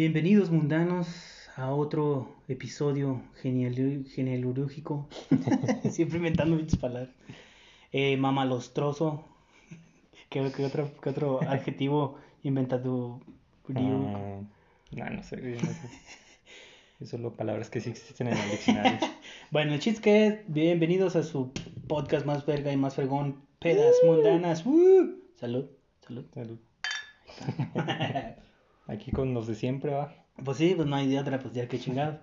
Bienvenidos mundanos a otro episodio genial. Siempre inventando muchas palabras. Eh, mamalostroso. ¿Qué, qué otro, qué otro adjetivo inventa tu... Ah, no, no sé, no sé. Es solo palabras que sí existen en el diccionario. Bueno, el chiste es que bienvenidos a su podcast más verga y más fregón, Pedas Mundanas. Salud, salud. Salud. Aquí con los de siempre, va. Pues sí, pues no hay de otra, pues ya que chingado.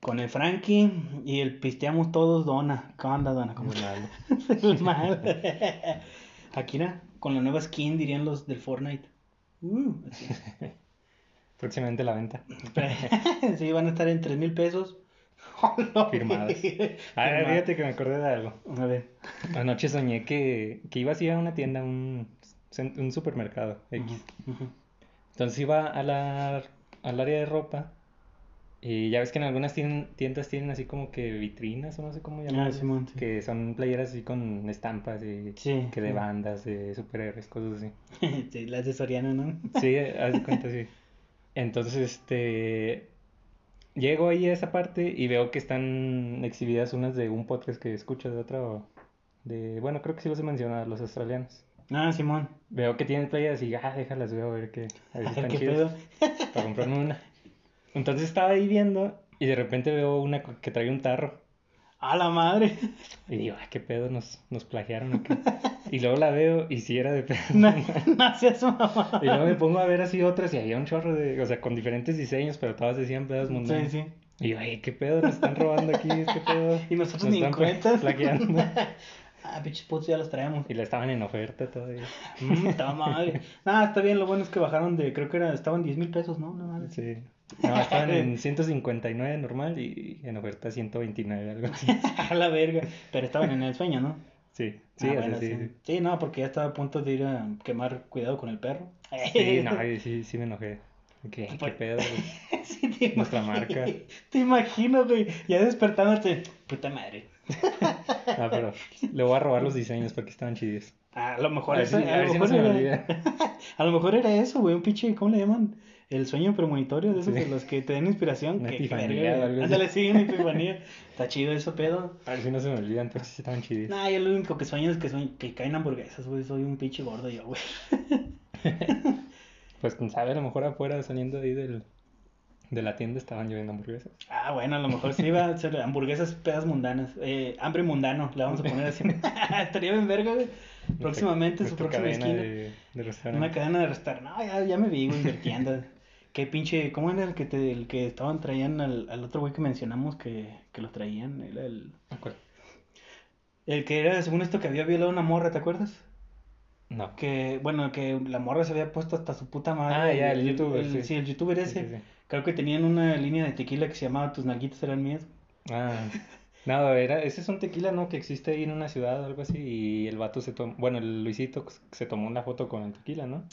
Con el Frankie y el pisteamos todos Dona. ¿Cómo anda Dona? ¿Cómo Muy mal. Akira, con la nueva skin dirían los del Fortnite. Uh. Próximamente la venta. sí, van a estar en 3 mil pesos. Firmadas. Ah, Firmado. fíjate que me acordé de algo. A ver. Anoche soñé que, que iba así a una tienda, un, un supermercado X. Ujú. Entonces iba a la, al área de ropa y ya ves que en algunas tien- tiendas tienen así como que vitrinas o no sé cómo llamarlas, Simón, sí. que son playeras así con estampas y Sí. que de bandas, de superhéroes, cosas así. Sí, las de Soriano, ¿no? Sí, haz de cuenta, sí. Entonces, este, llego ahí a esa parte y veo que están exhibidas unas de un podcast que escucho de otro, de, bueno, creo que sí los he mencionado, los australianos. Ah, Simón. Veo que tienen playeras y, ah, déjalas, veo a ver qué, a ver si están qué chidas pedo. para comprarme una. Entonces estaba ahí viendo y de repente veo una que trae un tarro. A la madre. Y digo, ah, qué pedo, nos, nos plagiaron o qué?". Y luego la veo y sí era de pedo. No, no seas mamá. Y luego me pongo a ver así otras y había un chorro de, o sea, con diferentes diseños, pero todas decían pedos Sí, mundanos. sí. Y yo, ay, qué pedo, nos están robando aquí, este pedo. Y nosotros Nos ni en cuenta. plagiando. Ah, pinches putos ya los traemos. Y la estaban en oferta todavía. Mm, está madre. Nah, está bien, lo bueno es que bajaron de, creo que era, estaban 10 mil pesos, ¿no? No. Sí. No, estaban en 159 normal y en oferta 129, algo así. A la verga. Pero estaban en el sueño, ¿no? Sí, sí, Ah, bueno, sí, sí. sí. Sí, no, porque ya estaba a punto de ir a quemar cuidado con el perro. Sí, no, sí, sí me enojé. ¿Qué, qué pedo, güey? Sí, Nuestra marca. Te imagino, güey. Ya despertándote. Puta madre. No, pero le voy a robar los diseños porque estaban chidos. A lo mejor, A ver eso- si- a a, ver lo si no mejor se me era, olvida. a lo mejor era eso, güey. Un pinche, ¿cómo le llaman? El sueño premonitorio de esos Sí. de los que te dan inspiración. Una que, epifanía. Ándale, sí, una epifanía. Está chido eso, pedo. A ver si no se me olvidan, pero sí estaban chidos. Nah, yo lo único que sueño es que, sueño, que caen hamburguesas, güey. Soy un pinche gordo yo, güey. Pues quién sabe, a lo mejor afuera saliendo ahí del, de la tienda estaban lloviendo hamburguesas. Ah, bueno, a lo mejor sí va a ser hamburguesas pedas mundanas. Eh, hambre mundano, le vamos a poner así. Estaría bien verga, güey. Próximamente su próxima cadena esquina. de, de restaurante. Una cadena de restaurante. No, ya, ya me vi, güey, invirtiendo. Qué pinche. ¿Cómo era el que te, el que estaban traían al, al otro güey que mencionamos que, que lo traían? Era el. ¿Cuál? El que era, según esto, que había violado una morra, ¿te acuerdas? No. Que, bueno, que la morra se había puesto hasta su puta madre. Ah, ya, el youtuber, el- sí. el youtuber ese. sí, sí. Creo que tenían una línea de tequila que se llamaba Tus nalguitas eran mías. Ah, no, era, ese es un tequila, ¿no? Que existe ahí en una ciudad o algo así. Y el vato se tomó, bueno, el Luisito se tomó una foto con el tequila, ¿no?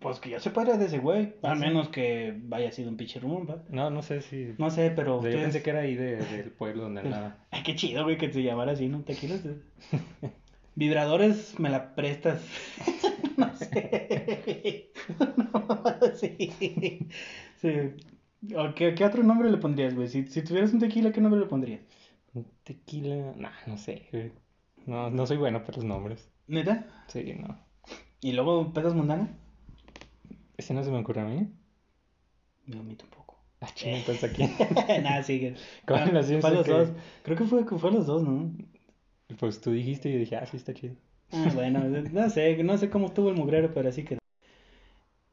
Pues que yo sepa era de ese güey. A sí. menos que haya sido un pinche rumón, ¿va? No, no sé si. No sé, pero. yo ustedes- pensé que era ahí de- del pueblo donde andaba. Ay, qué chido, güey, que se llamara así, ¿no? Tequilas. eh. Vibradores, me la prestas. no sé. no, sí. sí. ¿O qué, qué otro nombre le pondrías, güey? Si, si tuvieras un tequila, ¿qué nombre le pondrías? Un tequila, nah, no sé, güey. No, no soy bueno para los nombres. ¿Neta? Sí, no. ¿Y luego pedas mundana? Ese no se me ocurre a mí. Me omito un poco. Ah, chinga, entonces aquí. Nada, sigue. ¿Cuál Fue- los fue Simpson los que- dos. Creo que fue, fue los dos, ¿no? Pues tú dijiste y yo dije, ah, sí, está chido. Ah, bueno, no sé, no sé cómo estuvo el mugrero, pero así quedó.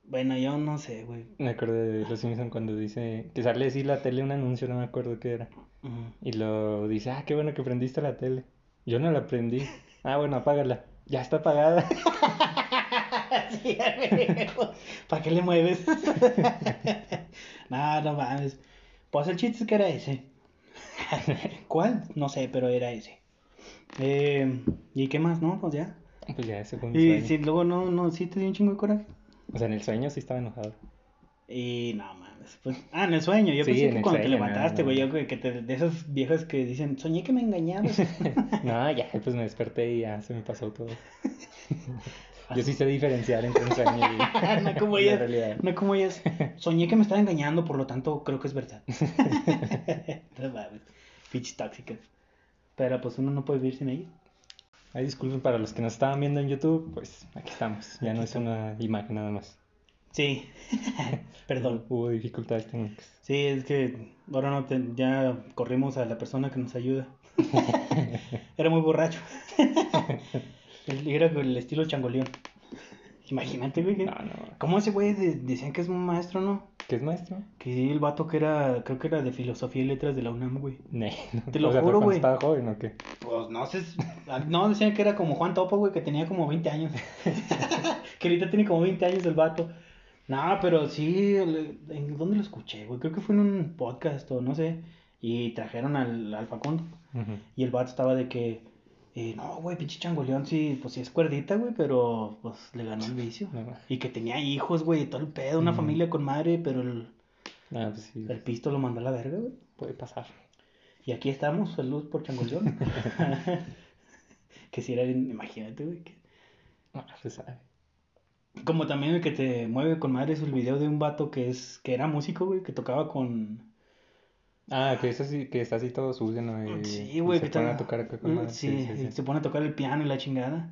Bueno, yo no sé, güey. Me acordé de Los Simpson cuando dice que sale así la tele un anuncio, no me acuerdo qué era. Y lo dice, ah, qué bueno que prendiste la tele. Yo no la prendí. Ah, bueno, apágala. Ya está apagada. Sí, ¿Para qué le mueves? no, no mames. Pues el chiste es que era ese. ¿Cuál? No sé, pero era ese. Eh, ¿Y qué más? No, pues ya. Pues ya, ese fue mi Y si luego no, no, sí te dio un chingo de coraje. O sea, en el sueño sí estaba enojado. Y no mames. Pues, ah, en el sueño. Yo Sí, pensé en que cuando te levantaste, güey. no. Yo que, te- de esas viejas que dicen, soñé que me engañabas. no, ya, pues me desperté y ya se me pasó todo. Yo sí sé diferenciar entre un sueño y no como la ellas, realidad. no como ellas. Soñé que me estaba engañando, por lo tanto creo que es verdad. no mames, pinches tóxicas. Pero pues uno no puede vivir sin ellas. Ay, disculpen para los que nos estaban viendo en YouTube, pues aquí estamos. Ya Aquí no es una imagen nada más. Sí, perdón. Hubo dificultades técnicas. Sí, es que ahora no te- ya corrimos a la persona que nos ayuda. Era muy borracho. Era con el estilo changoleón. Imagínate, güey. que- No, no. ¿Cómo ese güey de- decían que es un maestro, no? ¿Qué es maestro? Que sí, el vato que era, creo que era de filosofía y letras de la UNAM, güey. No. Te lo O sea, juro, ¿pero cuando güey. estaba joven o qué? Pues no sé, si- no, decían que era como Juan Topo, güey, que tenía como 20 años. que ahorita tiene como 20 años el vato. No, pero sí, ¿en dónde lo escuché, güey? Creo que fue en un podcast o no sé. Y trajeron al, al Facundo. Y el vato estaba de que, eh, no, güey, pinche changoleón, sí, pues sí es cuerdita, güey, pero pues le ganó el vicio. No, Y que tenía hijos, güey, y todo el pedo, una familia con madre, pero el, Ah, pues sí, el pisto lo mandó a la verga, güey. puede pasar. Y aquí estamos, salud por changoleón. que si era, bien- imagínate, güey. que- Ah, se sabe. Como también el que te mueve con madre es el video de un vato que es, que era músico, güey, que tocaba con... Ah, que es así, que está así todo sucio, ¿no? Y- Sí, y güey, se que pone ta- a tocar acá con Mm, madre. Sí, y se pone a tocar el piano y la chingada.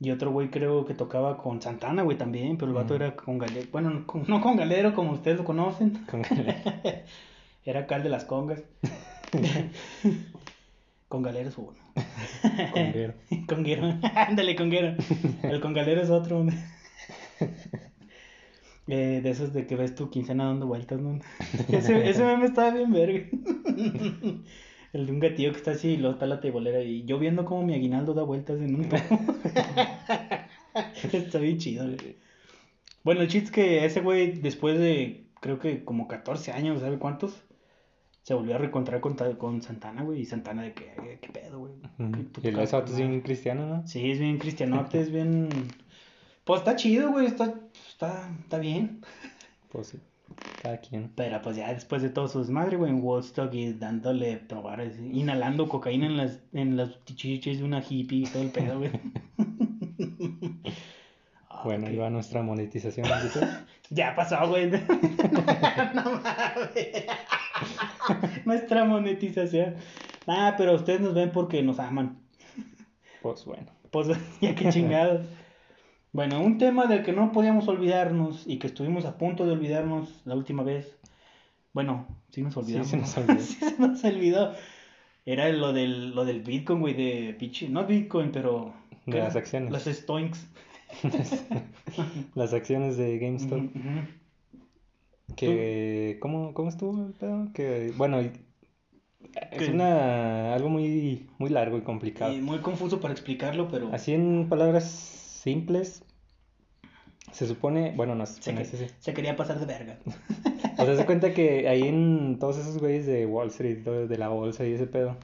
Y otro güey creo que tocaba con Santana, güey, también, pero el vato era con galero. Bueno, no con, no con galero como ustedes lo conocen. Con- Era acá el de las congas. con galero es uno. Conguero. Conguero. Ándale, conguero. El congalero es otro. Eh, de esos de que ves tu quincena dando vueltas, ¿no? Ese, ese meme estaba bien verga. El de un gatillo que está así y luego está la tebolera y yo viendo cómo mi aguinaldo da vueltas en un. Está bien chido, güey. Bueno, el chiste es que ese güey, después de creo que como 14 años, ¿sabe cuántos? Se volvió a reencontrar con, con Santana, güey. Y Santana de que, "Eh, ¿qué pedo, güey? Tú Y el es bien madre". cristiano, ¿no? Sí, es bien cristianote, es bien... Pues está chido, güey, está, está, está bien. Pues sí, cada quien. Pero pues ya después de todo su desmadre, güey, en Woodstock y dándole probar, inhalando cocaína en las, en las chichis de una hippie y todo el pedo, güey. Bueno, ok. ahí va nuestra monetización. Ya pasó, güey. no mames. Nuestra monetización. Ah, pero ustedes nos ven porque nos aman. Pues bueno. Pues ya que chingados. Bueno, un tema del que no podíamos olvidarnos y que estuvimos a punto de olvidarnos la última vez. Bueno, sí nos olvidamos. se nos olvidó. Sí se nos olvidó. Era lo del, lo del Bitcoin, güey, de pinche. No Bitcoin, pero. De ¿qué las acciones. Las Stoinks. Las acciones de GameStop. Que, ¿cómo, ¿cómo estuvo el pedo? Que, bueno, es una, algo muy, muy largo y complicado. Y muy confuso para explicarlo, pero. Así en palabras simples, se supone, bueno, no se se, supone, que- sí, sí. se quería pasar de verga. O sea, se cuenta que ahí en todos esos güeyes de Wall Street, de la bolsa y ese pedo,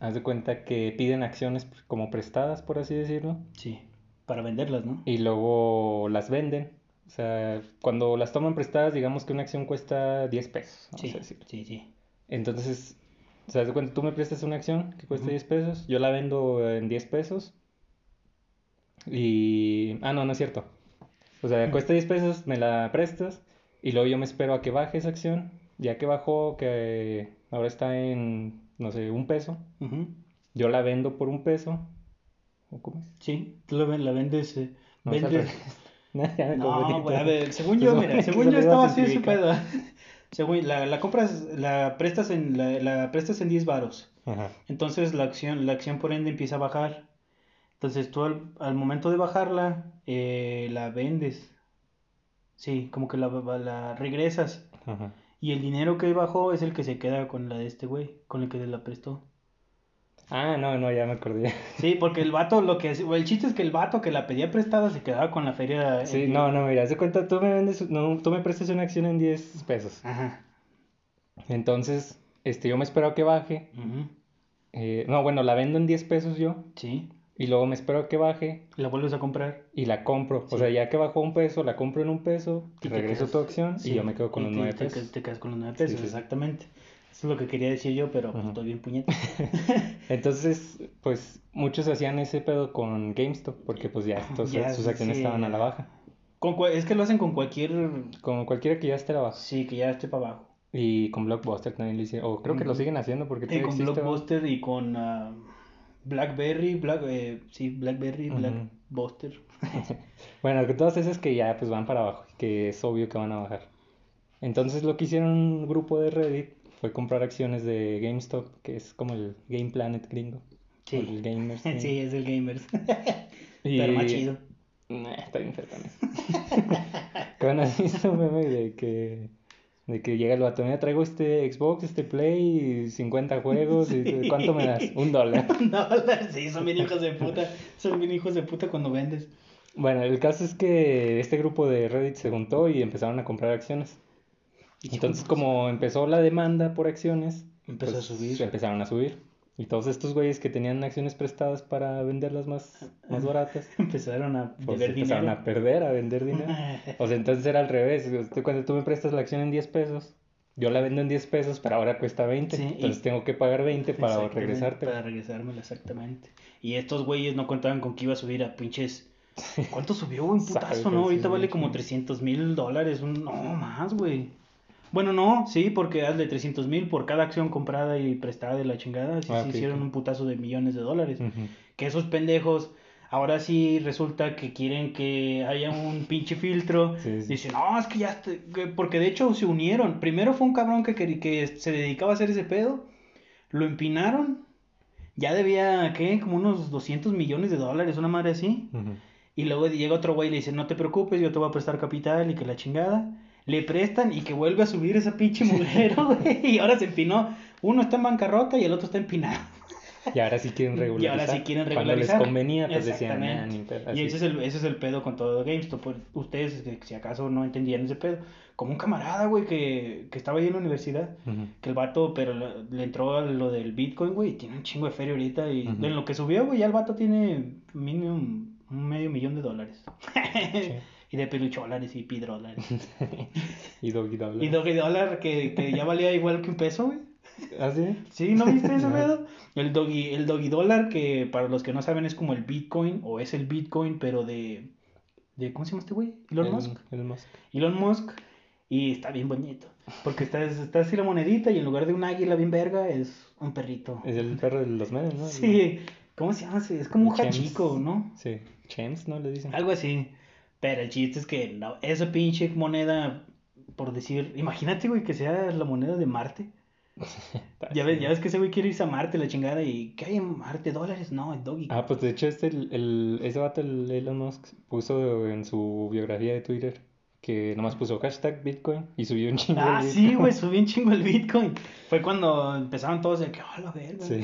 haz de cuenta que piden acciones como prestadas, por así decirlo, Sí, para venderlas, ¿no? y luego las venden. O sea, cuando las toman prestadas, digamos que una acción cuesta 10 pesos, vamos Sí, a sí, sí. Entonces, o sea, de cuenta, tú me prestas una acción que cuesta Ujú. 10 pesos, yo la vendo en 10 pesos y... Ah, no, no es cierto. O sea, cuesta 10 pesos, me la prestas y luego yo me espero a que baje esa acción. Ya que bajó, que ahora está en, no sé, un peso, yo la vendo por un peso. ¿O cómo es? Sí, tú la, la vendes. eh, No, vendes. No, a ver, según se yo, mira, según se yo estaba así su pedo. Según, la, la compras, la prestas en, la, la prestas en 10 varos. Entonces la acción, la acción por ende empieza a bajar. Entonces tú al, al momento de bajarla, eh, la vendes. Sí, como que la, la regresas. Ajá. Y el dinero que bajó es el que se queda con la de este güey, con el que la prestó. Ah, no, no, ya me acordé. Sí, porque el vato, lo que el chiste es que el vato que la pedía prestada se quedaba con la feria. Sí, no, no, mira, de cuenta, tú me vendes, no, tú me prestas una acción en 10 pesos. Ajá. Entonces, este, yo me espero a que baje. eh, no, bueno, la vendo en 10 pesos yo. Sí. Y luego me espero a que baje La vuelves a comprar. y la compro. Sí. O sea, ya que bajó un peso, la compro en un peso, Y te regreso quedas- tu acción sí, y yo me quedo con y los te- 9 te, pesos. te quedas con los 9 Sí, pesos, sí. exactamente. Eso es lo que quería decir yo, pero pues, estoy bien puñeta. Entonces, pues muchos hacían ese pedo con GameStop porque pues ya, Ya, sus acciones estaban a la baja. Con es que lo hacen con cualquier... Con cualquiera que ya esté a la baja. Sí, que ya esté para abajo. Y con Blockbuster también lo hicieron. O creo que lo siguen haciendo porque Y con existe. Blockbuster y con ah, Blackberry, Black, eh, sí, Blackberry. Blackbuster. Bueno, que todas esas que ya pues van para abajo, que es obvio que van a bajar. Entonces lo que hicieron un grupo de Reddit fue comprar acciones de GameStop, que es como el Game Planet gringo. Sí. el Gamers. Sí, es el Gamers. Y- Pero más chido. Nah, está bien feo también. ¿Qué van a visto un meme de que, de que llega el vato, mira, traigo este Xbox, este Play, 50 juegos, y. ¿cuánto me das? Un dólar. No, sí, son bien hijos de puta. Son bien hijos de puta cuando vendes. Bueno, el caso es que este grupo de Reddit se juntó y empezaron a comprar acciones. Y Entonces, como empezó la demanda por acciones, Empezó a pues, subir. empezaron a subir. Y todos estos güeyes que tenían acciones prestadas para venderlas más, más baratas, Empezaron a pues empezaron a perder, a vender dinero. O sea, entonces era al revés. Cuando tú me prestas la acción en 10 pesos, yo la vendo en 10 pesos, pero ahora cuesta 20. Sí, y- entonces tengo que pagar 20 para regresarte. Para regresármela, exactamente. Y estos güeyes no contaban con que iba a subir a pinches. ¿Cuánto subió, güey? Un putazo, ¿no? Ahorita vale como 300 mil dólares. Un... No, más, güey. Bueno, no, sí, porque hazle 300 mil por cada acción comprada y prestada de la chingada. Sí, Ah, se ok, hicieron un putazo de millones de dólares. Que esos pendejos. Ahora sí resulta que quieren que haya un pinche filtro. Sí, sí. Dicen, no, es que ya. está-", que- Porque de hecho se unieron. Primero fue un cabrón que, quería- que se dedicaba a hacer ese pedo. Lo empinaron. Ya debía, ¿qué? Como unos 200 millones de dólares, una madre así. Y luego llega otro güey y le dice, no te preocupes, yo te voy a prestar capital y que la chingada. Le prestan y que vuelve a subir esa pinche mugrero, güey. Y ahora se empinó. Uno está en bancarrota y el otro está empinado. Y ahora sí quieren Y regularizar. ahora sí quieren Cuando regularizar. les convenía, pues decían, "Nah, Exactamente. ni pedo", Y ese es, el, ese es el pedo con todo GameStop. pues, ustedes, si acaso no entendían ese pedo. Como un camarada, güey, que, que estaba ahí en la universidad. Que el vato, pero le, le entró a lo del Bitcoin, güey, y tiene un chingo de feria ahorita. Y en lo que subió, güey, ya el vato tiene mínimo un medio millón de dólares. y de pelucholares y pidrólares. y Doggy Dollar. y Doggy Dollar, que, que ya valía igual que un peso, güey. ¿Ah, sí? Sí, ¿no viste ese No. pedo? El doggy, el doggy dólar, que para los que no saben es como el Bitcoin, o es el Bitcoin, pero de, de ¿cómo se llama este güey? Elon El- Musk. Elon Musk. Elon Musk, y está bien bonito, porque está, está así la monedita y en lugar de un águila bien verga es un perrito. Es el perro de los memes, ¿no? Sí, ¿cómo se llama? Es como un Chems. hachico, ¿no? Sí. Chems, ¿no? Le dicen. Algo así. Pero el chiste es que no, esa pinche moneda, por decir, imagínate, güey, que sea la moneda de Marte. Ya ves, ya ves que ese güey quiere irse a Marte, la chingada, y ¿qué hay en Marte? ¿Dólares? No, el doggy. Ah, pues de hecho este, el, el- ese vato, el Elon Musk, puso en su biografía de Twitter que nomás puso hashtag Bitcoin y subió un chingo Ah, Bitcoin. sí, güey, subí un chingo el Bitcoin. Fue cuando empezaron todos de que, oh, la verga. Sí.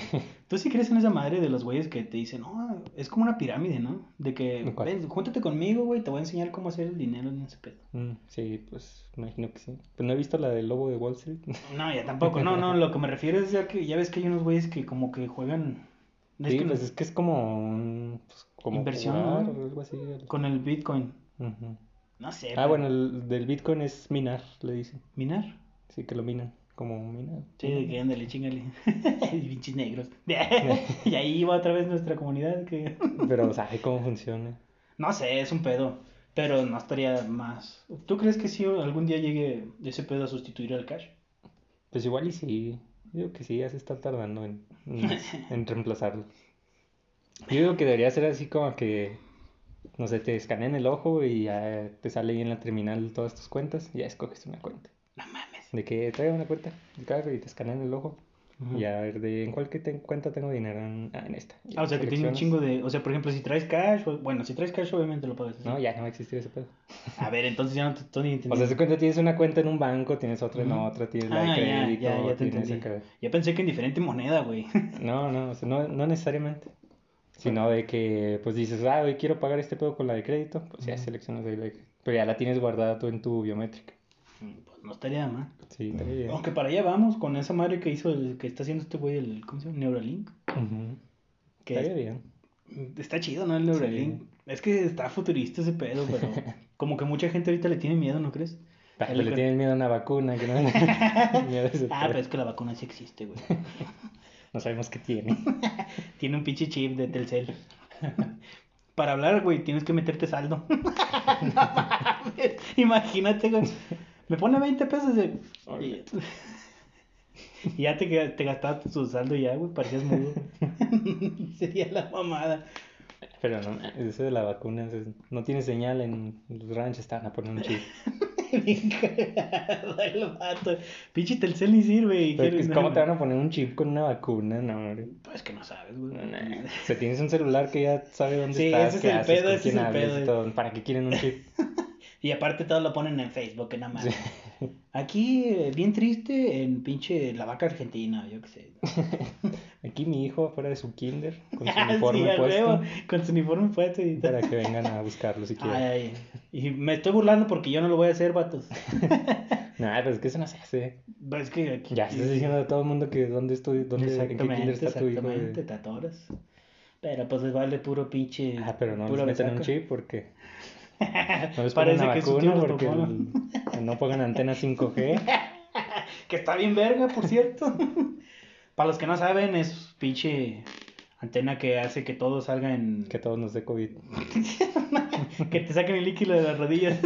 ¿Tú sí crees en esa madre de los güeyes que te dicen, no, es como una pirámide, ¿no? De que, ven, júntate conmigo, güey, te voy a enseñar cómo hacer el dinero en ese pedo. Mm, sí, pues imagino que sí. Pues no he visto la del lobo de Wall Street. No, ya tampoco, no, no, lo que me refiero es ya que, ya ves que hay unos güeyes que como que juegan, es sí, que pues es que es como un... pues, como Inversión, jugar ¿no? o algo así. con el Bitcoin, Ujú. No sé. Ah, pero- bueno, el del Bitcoin es minar, le dicen. ¿Minar? Sí, que lo minan, como minar. Sí, de que ándale, chingale. Pinches negros. y ahí va otra vez nuestra comunidad que... Pero sabe cómo funciona. No sé, es un pedo, pero no estaría más. ¿Tú crees que si algún día llegue ese pedo a sustituir al cash? Pues igual y sí. Yo digo que sí, ya se está tardando en, en, en reemplazarlo. Yo digo que debería ser así como que, no sé, te escanean el ojo y ya te sale ahí en la terminal todas tus cuentas y ya escoges una cuenta. No mames. De que traiga una cuenta de carro y te escanean el ojo. Ujú. Y a ver, de, ¿en cuál que te- cuenta tengo dinero? En, ah, en esta. Ah, o sea que tiene un chingo de. O sea, por ejemplo, si traes cash. o- Bueno, si traes cash, obviamente lo pagas. así. No, ya no va a existir ese pedo. A ver, entonces ya no te estoy O entendiendo. sea, se cuenta tienes una cuenta en un banco, tienes otra en otra, tienes la Ah, de crédito, ya, ya te tienes entendí. acá- Ya pensé que en diferente moneda, güey. No, no, o sea, no, no necesariamente. Sino de que, pues dices, ah, hoy quiero pagar este pedo con la de crédito, pues ya seleccionas ahí la de crédito. Pero ya la tienes guardada tú en tu biométrica. pues no estaría mal. Sí, está bien. Aunque para allá vamos con esa madre que hizo, el, que está haciendo este güey, el. ¿Cómo se llama? Neuralink. Que Estaría bien. Está chido, ¿no? El Neuralink. Es que está futurista ese pedo, pero como que mucha gente ahorita le tiene miedo, ¿no crees? Pero El- le tienen miedo a una vacuna, que no miedo a ese Ah, pero es que la vacuna sí existe, güey. No sabemos qué tiene. Tiene un pinche chip de Telcel. Para hablar, güey, tienes que meterte saldo. No mames, Imagínate, güey. Me pone 20 pesos de... Y y ya te, te gastaste tu saldo ya, güey, parecías mudo. Sería la mamada. Pero no, eso de la vacuna, no tiene señal en los ranchos, estaban a poner un chip. Bien cagado el vato. Pinche Telcel ni sirve. Pero ¿Cómo te van a poner un chip con una vacuna? No, hombre. Pues que no sabes, güey. No, no. O sea, tienes un celular que ya sabe dónde Sí, estás, ese es el haces, pedo, ese es el pedo. ¿Para qué quieren un chip? Y aparte todo lo ponen en Facebook, que nada más. Aquí, eh, bien triste, en pinche la vaca argentina, yo qué sé. Aquí mi hijo afuera de su kinder, con su Ah, sí, uniforme a puesto, huevo, con su uniforme puesto y para que vengan a buscarlo si quieren. Ay, ay, Y me estoy burlando porque yo no lo voy a hacer, vatos. No, pero es que eso no se hace. Pues es que aquí... Ya estás diciendo a todo el mundo que dónde estoy, dónde, en qué kinder está tu hijo. exactamente, te atoras. Pero pues les vale puro pinche... Ah, pero no les meten un chip porque no Parece que su tío porque el- no pongan antena 5G. Que está bien verga, por cierto. Para los que no saben, es pinche antena que hace que todo salga en... Que todos nos dé COVID. que te saquen el líquido de las rodillas.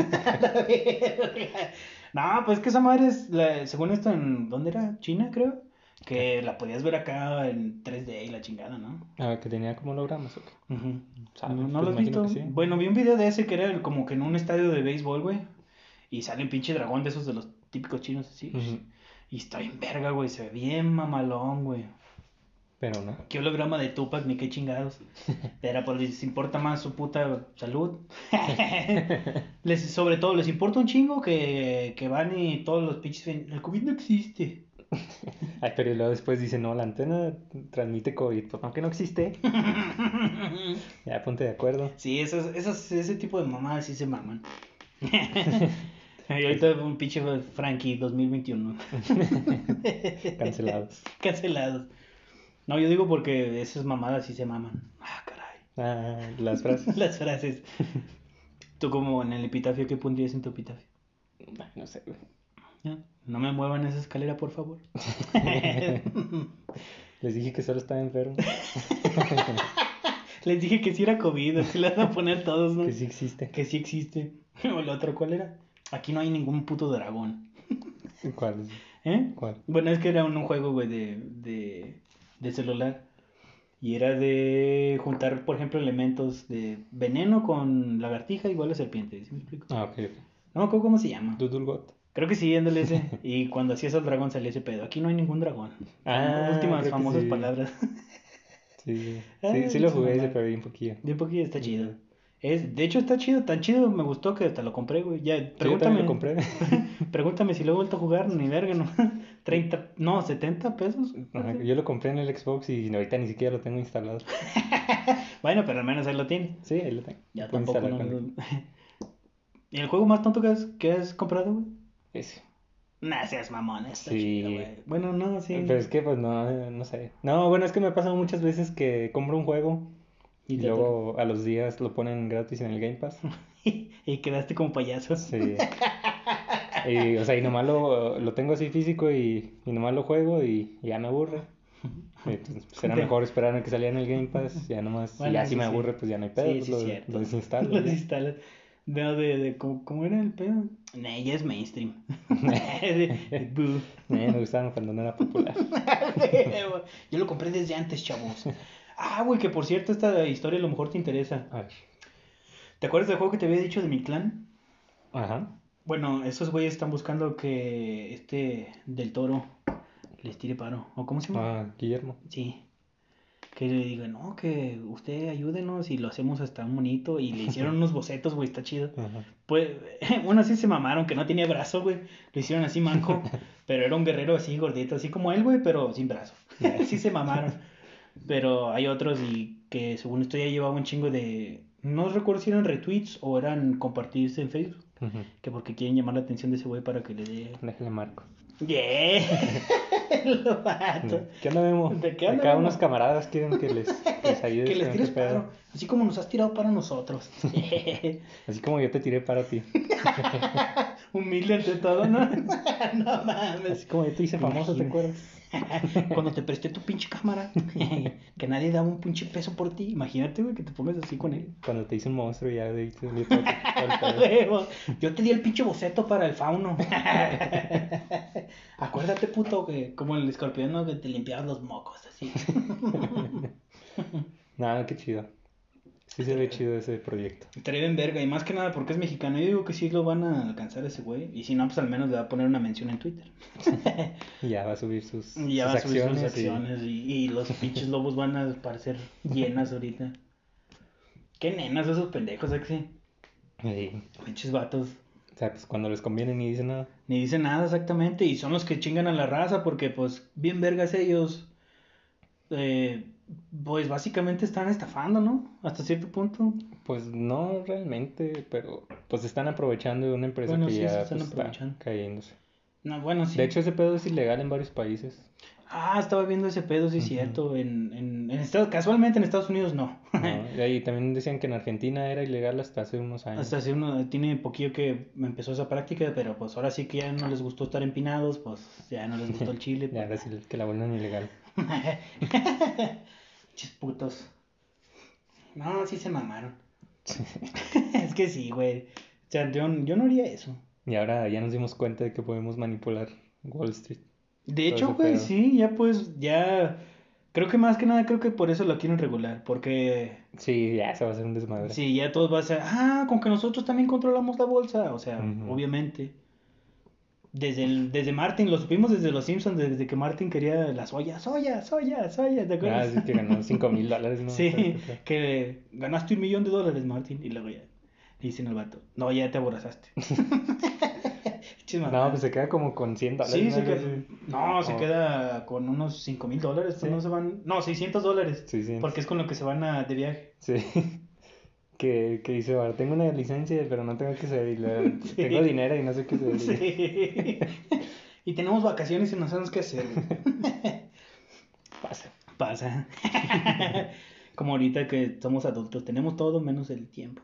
no, pues que esa madre es, la- según esto, en... ¿Dónde era? ¿China, creo? Que la podías ver acá en 3D y la chingada, ¿no? Ah, que tenía como hologramas. ¿o qué? Ujú. ¿Sabes? ¿No, no Pues lo visto? sí. Bueno, vi un video de ese que era el- como que en un estadio de béisbol, güey. Y sale un pinche dragón de esos de los típicos chinos así. Y está bien verga, güey. Se ve bien mamalón, güey. Pero no. ¿Qué holograma de Tupac ni qué chingados? Pero pues les importa más su puta salud. les, sobre todo, les importa un chingo que, que van y todos los pinches el COVID no existe. Ay, pero luego después dice, no, la antena transmite COVID. Pues no, que no existe. Ya, ponte de acuerdo. Sí, esos, esos, ese tipo de mamadas sí se maman. y ahorita un pinche Frankie 2021. Cancelados. Cancelados. No, yo digo porque esas mamadas sí se maman. Ah, caray. Ah, las frases. Las frases. Tú como en el epitafio, ¿qué pondrías en tu epitafio? No sé, güey. No me muevan esa escalera, por favor. Les dije que solo estaba enfermo. Les dije que sí era COVID, así le van a poner todos, ¿no? Que sí existe. Que sí existe. O el otro, ¿cuál era? Aquí no hay ningún puto dragón. ¿Cuál? es? ¿Eh? ¿Cuál? Bueno, es que era un, un juego, güey, de, de, de celular. Y era de juntar, por ejemplo, elementos de veneno con lagartija igual a serpiente. ¿Sí me explico? Ah, ok. No me acuerdo cómo se llama. Doodlegot. Creo que sí, ándale ese. Y cuando hacías el dragón salía ese pedo. Aquí no hay ningún dragón. Ah, Últimas famosas sí. palabras. Sí, sí. Ah, Sí, sí lo jugué ese, pero bien poquillo. De un poquito está chido. Es, de hecho está chido, tan chido me gustó que hasta lo compré, güey. Ya, yo pregúntame, lo compré. pregúntame si lo he vuelto a jugar, ni verga, ¿no? 30, no, 70 pesos. Ajá, Yo lo compré en el Xbox y ahorita ni siquiera lo tengo instalado. Bueno, pero al menos ahí lo tiene. Sí, ahí lo tengo. Ya tampoco no lo- ¿Y el juego más tonto que has, que has comprado, güey? Ese. Nah, seas mamón, está Sí. chido, güey. Bueno, no, sí. Pero es que, pues, no, no sé. No, bueno, es que me pasa muchas veces que compro un juego y, luego a los días lo ponen gratis en el Game Pass. y quedaste como payaso. Sí. Y, o sea, y nomás lo, lo tengo así físico y, y nomás lo juego y, y ya me aburre. Y, pues, será Te- mejor esperar a que saliera en el Game Pass, ya nomás, Bueno, y ya si sí, me aburre, pues ya no hay pedo, Sí, sí, lo, lo desinstalo. Lo ya. desinstalas. No, de, de, ¿cómo, cómo era el pedo? Nah, ya es mainstream. Me gustaban cuando no era popular. Yo lo compré desde antes, chavos. Ah, güey, que por cierto, esta historia a lo mejor te interesa. A ver. ¿Te acuerdas del juego que te había dicho de mi clan? Ajá. Bueno, esos güeyes están buscando que este del toro les tire paro. ¿O cómo se llama? Ah, Guillermo. Sí. Que le diga, no, que usted ayúdenos y lo hacemos hasta un monito. Y le hicieron unos bocetos, güey, está chido. Ajá. Pues, bueno, sí se mamaron, que no tenía brazo, güey. Lo hicieron así manco, pero era un guerrero así gordito, así como él, güey, pero sin brazo. Sí se mamaron. Pero hay otros y que según esto ya llevaba un chingo de... No recuerdo si eran retweets o eran compartirse en Facebook. Que porque quieren llamar la atención de ese güey para que le dé... Déjale marco. ¡Yeah! Lo vato. ¿Qué onda, Memo? ¿De qué anda, Acá unos camaradas quieren que les, les ayudes. Que les con tires este paro. Así como nos has tirado para nosotros. Así como yo te tiré para ti. Humilde ante todo, ¿no? no mames. Así como yo te hice famoso, ¿te acuerdas? Cuando te presté tu pinche cámara, que nadie daba un pinche peso por ti. Imagínate, güey, que te pongas así con él. Cuando te hice un monstruo ya de todo. Yo te di el pinche boceto para el fauno. Acuérdate, puto, que como el escorpión, ¿no? Que te limpiabas los mocos, así. Nada, qué chido. Sí se ve chido ese proyecto. Estaría bien verga, y más que nada porque es mexicano. Yo digo que sí lo van a alcanzar ese güey. Y si no, pues al menos le va a poner una mención en Twitter. Y ya va a subir sus, Y ya va a sus subir sus y- acciones. Y, y los pinches lobos van a parecer llenas ahorita. Qué nenas esos pendejos, Axi. Sí. Pinches vatos. O sea, pues cuando les conviene ni dicen nada. Ni dicen nada exactamente. Y son los que chingan a la raza porque, pues, bien vergas ellos. eh, pues básicamente están estafando, ¿no? Hasta cierto punto. Pues no realmente, pero pues están aprovechando de una empresa Bueno, que sí, se ya están pues, está cayéndose. No, bueno, sí. De hecho, ese pedo es ilegal en varios países. Ah, estaba viendo ese pedo, sí es cierto. En, en, en Estados, casualmente en Estados Unidos no. ¿no? Y ahí también decían que en Argentina era ilegal hasta hace unos años. Hasta hace uno, tiene poquillo que empezó esa práctica, pero pues ahora sí que ya no les gustó estar empinados, pues ya no les gustó el chile. Y ahora sí que la vuelvan ilegal. Chis putos. No, sí se mamaron. es que sí, güey. O sea, yo, yo no haría eso. Y ahora ya nos dimos cuenta de que podemos manipular Wall Street. De Todo hecho, güey, sí, ya pues, ya. Creo que más que nada, creo que por eso lo quieren regular. Porque Sí, ya se va a hacer un desmadre. Sí, ya todos van a ser, ah, con que nosotros también controlamos la bolsa, o sea, obviamente. Desde el, desde Martin, lo supimos desde los Simpsons, desde que Martin quería la soya, soya, soya, soya, ¿te Ah, acuerdas? sí que ganó 5 mil dólares, ¿no? Sí, que ganaste un millón de dólares, Martin, y luego ya dicen al vato, no, ya te aborazaste. No, pues se queda como con 100 dólares. Sí, ¿no? se queda, no, se queda con unos 5 mil dólares, pues Sí. no se van, no, 600 dólares, Sí, sí. porque es con lo que se van a, de viaje. Sí. Que, que dice, ahora tengo una licencia, pero no tengo que Sí. tengo dinero y no sé qué hacer. Sí. y tenemos vacaciones y no sabemos qué hacer. Pasa. Pasa. Como ahorita que somos adultos, tenemos todo menos el tiempo.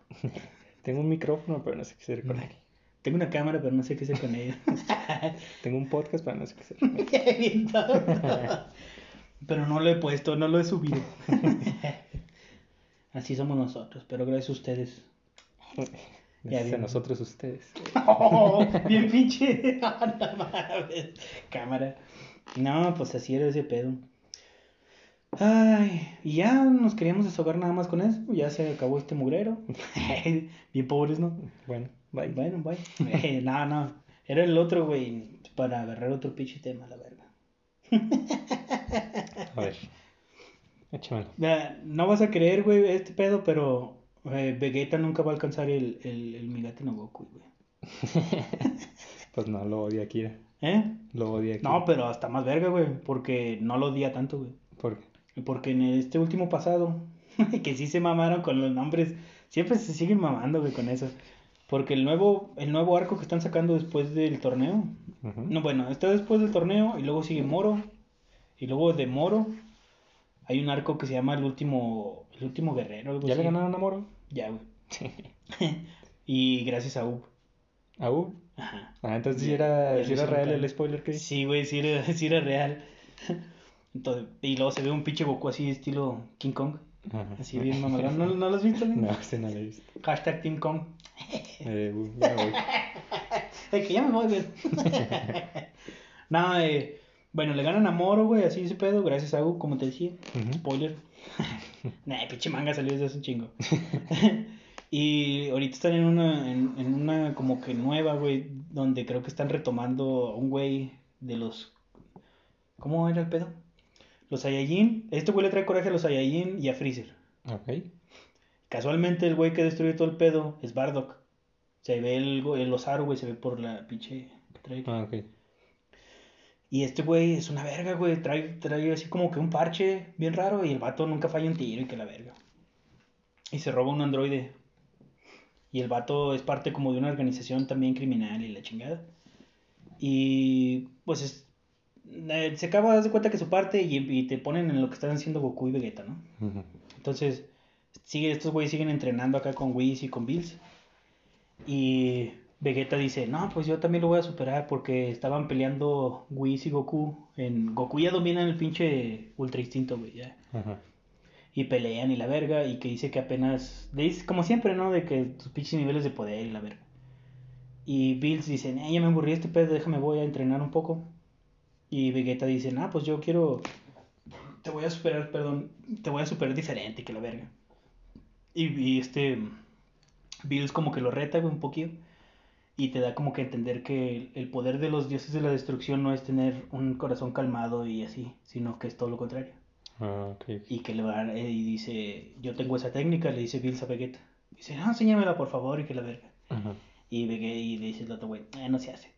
Tengo un micrófono, pero no sé qué hacer con él. Tengo una cámara, pero no sé qué hacer con ella. Tengo un podcast, pero no sé qué hacer. con él. Pero no lo he puesto, no lo he subido. Así somos nosotros, pero gracias a ustedes. Gracias a nosotros ustedes. Oh, bien pinche. Mames. Cámara. No, pues así era ese pedo. Ay, y ya nos queríamos deshogar nada más con eso. Ya se acabó este mugrero. bien pobres, ¿no? Bueno, bye. Bueno, bye. Eh, no, no. Era el otro, güey. Para agarrar otro pinche tema, la verga. A ver. Échamelo. No vas a creer, güey, este pedo, pero eh, Vegeta nunca va a alcanzar el, el, el Migate no Goku, güey. Pues no, lo odia Akira. ¿Eh? Lo odia Akira. No, pero hasta más verga, güey, porque no lo odia tanto, güey. ¿Por qué? Porque en este último pasado, que sí se mamaron con los nombres, siempre se siguen mamando, güey, con eso. Porque el nuevo, el nuevo arco que están sacando después del torneo, no, bueno, está después del torneo y luego sigue Moro, y luego de Moro hay un arco que se llama el último, el último guerrero, algo ¿Ya le ganaron a Moro? Ya, güey. y gracias a Ub. ¿A U? Ajá. Ah, entonces sí era, sí era real el spoiler que. Sí, güey, sí era, sí era real. Entonces, y luego se ve un pinche Goku así estilo King Kong. Ajá. Así bien mamalón. ¿No, ¿No lo has visto? No, ese no lo he visto. Hashtag Team Kong. Eh, uh, ya me voy. De que ya me voy, güey. no, eh, bueno, le ganan a Moro, güey, así ese pedo, gracias a U, como te decía. Spoiler. nah, pinche manga salió desde hace un chingo. y ahorita están en una, en, en una como que nueva, güey, donde creo que están retomando a un güey de los... ¿Cómo era el pedo? Los Saiyajin. Este güey le trae coraje a los Saiyajin y a Freezer. Ok. Casualmente el güey que destruye todo el pedo es Bardock. Se ve el, el osaru, güey, se ve por la pinche... Ah, ok. Y este güey es una verga, güey. Trae, trae así como que un parche bien raro y el vato nunca falla un tiro y que la verga. Y se roba un androide. Y el vato es parte como de una organización también criminal y la chingada. Y pues es- eh, se acaba de cuenta que su parte y, y te ponen en lo que están haciendo Goku y Vegeta, ¿no? Entonces, sigue, estos güeyes siguen entrenando acá con Whis y con Bills. Y Vegeta dice, no, pues yo también lo voy a superar porque estaban peleando Whis y Goku. En... Goku ya domina el pinche Ultra Instinto, güey, ya. Ajá. Y pelean y la verga, y que dice que apenas... Dice, como siempre, ¿no? De que tus pinches niveles de poder y la verga. Y Bills dice, eh, ya me aburrí este pedo, déjame, voy a entrenar un poco. Y Vegeta dice, ah, pues yo quiero... Te voy a superar, perdón, te voy a superar diferente que la verga. Y, y este... Bills como que lo reta, güey, un poquito. Y te da como que entender que el- poder de los dioses de la destrucción no es tener un corazón calmado y así, sino que es todo lo contrario. Ah, ok. ok. Y que le va eh, y dice, yo tengo esa técnica, le dice Bills a Vegeta. Dice, no, enséñamela por favor y que la verga. Ajá. Y Vegeta y le dice el otro güey, eh, no se hace.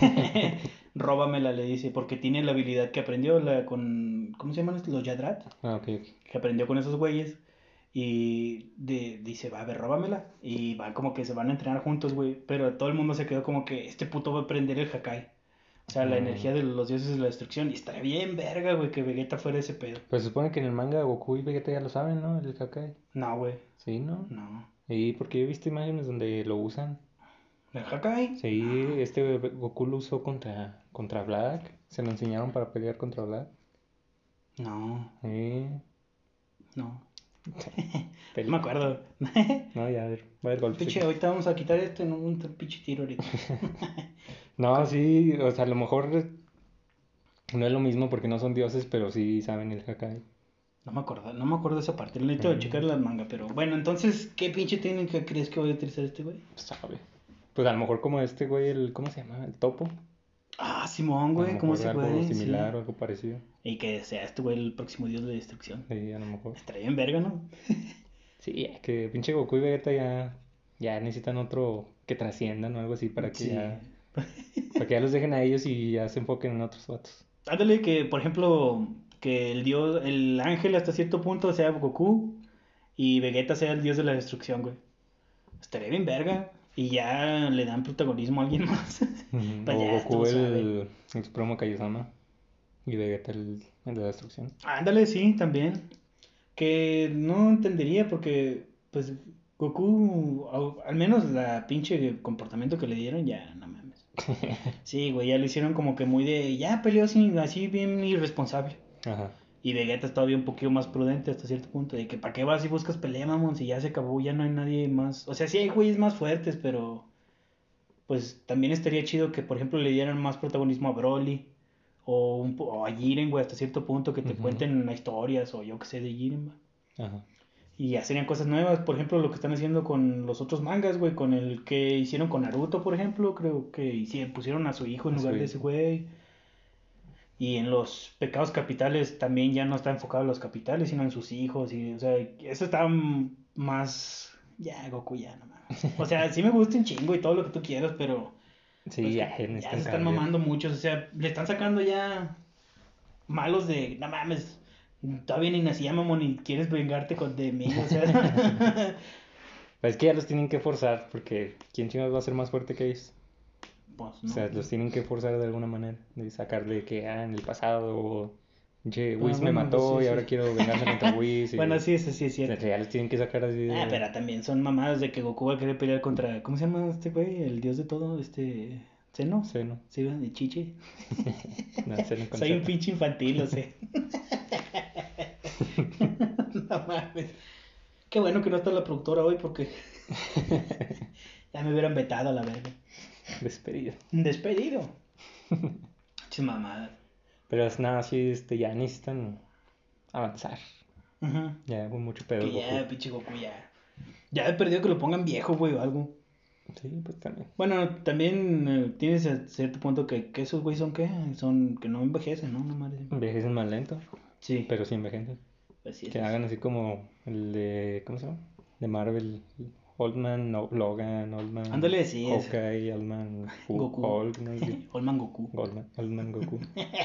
Róbamela, le dice, porque tiene la habilidad que aprendió la, con, ¿cómo se llaman estos? Los Yadrat, Ah, ok, ok. que aprendió con esos güeyes. Y de- dice, va a ver, róbamela. Y van como que se van a entrenar juntos, güey. Pero todo el mundo se quedó como que este puto va a aprender el Hakai. O sea, la Ah. energía de los dioses de la destrucción. Y estaría bien verga, güey, que Vegeta fuera ese pedo. Pues se supone que en el manga Goku y Vegeta ya lo saben, ¿no? El Hakai. No, güey, Sí, ¿no? no. Y porque yo he visto imágenes donde lo usan. ¿El Hakai? Sí, este Goku lo usó contra, contra Black. Se lo enseñaron para pelear contra Black. No, Sí. no. No me acuerdo. No, ya, a ver, va a haber golpes. Pinche, ahorita vamos a quitar esto en un pinche tiro ahorita. No, sí, o sea, a lo mejor no es lo mismo porque no son dioses, pero sí saben el Hakai. No me acuerdo, no me acuerdo de esa parte. Necesito Mm. checar la manga, pero bueno, entonces, ¿qué pinche técnica crees que voy a utilizar este güey? Sabe. Pues a lo mejor como este güey, el, ¿cómo se llama? El topo. Ah, Simón, güey, ¿cómo se algo puede? similar o algo parecido. Y que sea este güey el próximo dios de destrucción. Sí, a lo mejor. Estaría bien verga, ¿no? Sí, es que pinche Goku y Vegeta ya, ya necesitan otro que trasciendan o algo así para que Sí. ya, para que ya los dejen a ellos y ya se enfoquen en otros vatos. Ándale que, por ejemplo, que el dios, el ángel hasta cierto punto sea Goku y Vegeta sea el dios de la destrucción, güey. Estaría bien verga. Y ya le dan protagonismo a alguien más. Pues O Goku el, el Supremo Kaiosama y Vegeta el, el de la destrucción. Ándale, sí, también. Que no entendería porque, pues, Goku, al menos la pinche comportamiento que le dieron, ya, no mames. Sí, güey, ya lo hicieron como que muy de, ya peleó así, así bien irresponsable. Ajá. Y Vegeta es todavía un poquito más prudente hasta cierto punto, de que para qué vas y buscas pelea, mamón, si ya se acabó, ya no hay nadie más. O sea, sí hay güeyes más fuertes, pero pues también estaría chido que, por ejemplo, le dieran más protagonismo a Broly o, un, po- o a Jiren, güey, hasta cierto punto, que te Ujú. cuenten historias o yo que sé de Jiren. Ajá. Y ya serían cosas nuevas, por ejemplo, lo que están haciendo con los otros mangas, güey, con el que hicieron con Naruto, por ejemplo, creo que hicieron, pusieron a su hijo en A lugar de ese güey. Y en los pecados capitales también ya no está enfocado en los capitales, sino en sus hijos. Y, o sea, eso está más. Ya, Goku, ya, no mames. O sea, sí me gusta un chingo y todo lo que tú quieras, pero. Sí, pues, ya, ya necesitan se están mamando muchos. O sea, le están sacando ya. Malos de. No mames. Todavía ni nacía, mamón, y quieres vengarte con de mí. O sea. Es que ya los tienen que forzar porque ¿quién chingados va a ser más fuerte que ellos? Pues, O sea, los tienen que forzar de alguna manera, de sacarle que, ah, en el pasado, o, che, Ah, Whis me bueno, mató sí, y ahora quiero vengarme contra Whis. y- Bueno, sí, eso sí es o sea, cierto. ya los tienen que sacar así de... Ah, pero también son mamadas de que Goku va a querer pelear contra. ¿Cómo se llama este güey? El dios de todo, este. ¿Seno? Seno. Sí, de Chiche. No, Seno con Soy un pinche infantil, lo sé. no mames. Qué bueno que no está la productora hoy porque. ya me hubieran vetado a la verga. Despedido. Despedido. Che mamadas. Pero es nada, sí, este, ya necesitan avanzar. Ujú. Ya hubo mucho pedo. Que ya, pinche Goku, ya. Ya he perdido que lo pongan viejo, güey, o algo. Sí, pues también. Bueno, también eh, tienes a cierto punto que, que esos güeyes son qué? Son que no envejecen, ¿no? No mames. Envejecen más lento, Sí, pero sí envejecen. así es. Que hagan así como el de, ¿cómo se llama? De Marvel, Old Man no- Logan, Old Man Ándale, sí, es. Hawkeye, Old Man Hu- Goku. Olman Goku. Old Man, Old Man Goku.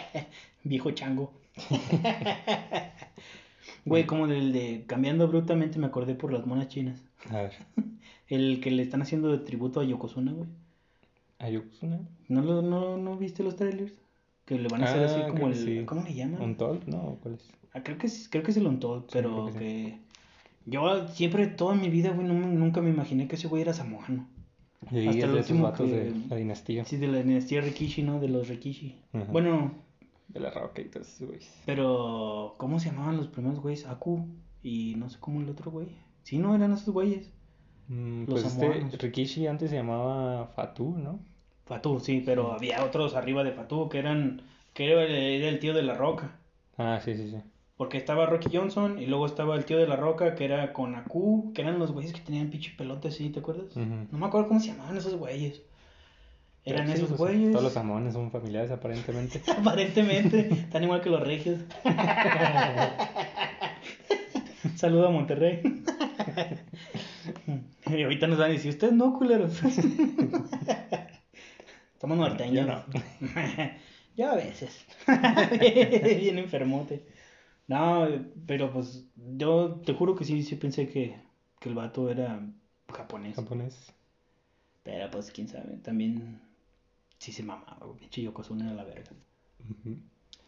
Viejo chango. Güey, como del de cambiando brutamente me acordé por las monas chinas. A ver, El que le están haciendo de tributo a Yokozuna, güey. ¿Ayukusuna? ¿No, lo, no, ¿No viste los trailers? Que le van a hacer así Ah, como creo el... sí. ¿Cómo le llaman? ¿Untold? No, ¿cuál es? Ah, creo que es, creo que es el Untold, pero creo que que... Yo siempre, toda mi vida, güey, no nunca me imaginé que ese güey era samoano. Hasta el de último que- de la dinastía. Sí, de la dinastía Rikishi, ¿no? De los Rikishi. Ajá. Bueno, De la roca y todo eso, güey. pero ¿cómo se llamaban los primeros güeyes? Aku y no sé cómo el otro güey. Sí, no, eran esos güeyes. Mm, Los pues este samoanos. Rikishi antes se llamaba Fatu, ¿no? Fatu, sí, pero había otros arriba de Fatu que eran, que era el tío de la roca. Ah, sí, sí, sí. Porque estaba Rocky Johnson y luego estaba el tío de la roca que era con Aku, que eran los güeyes que tenían pinche pelote así, ¿te acuerdas? No me acuerdo cómo se llamaban esos güeyes. Eran sí, esos pues, güeyes. Todos los samones son familiares aparentemente. Aparentemente, están igual que los regios. Saludo a Monterrey. y ahorita nos van a decir, ustedes no, culeros. Somos norteños. Yo no. Yo a veces. Bien enfermote. No, pero pues yo te juro que sí, sí pensé que, que el vato era japonés. Japonés. Pero pues quién sabe, también sí se mamaba. Pinche Yokozuna era la verga.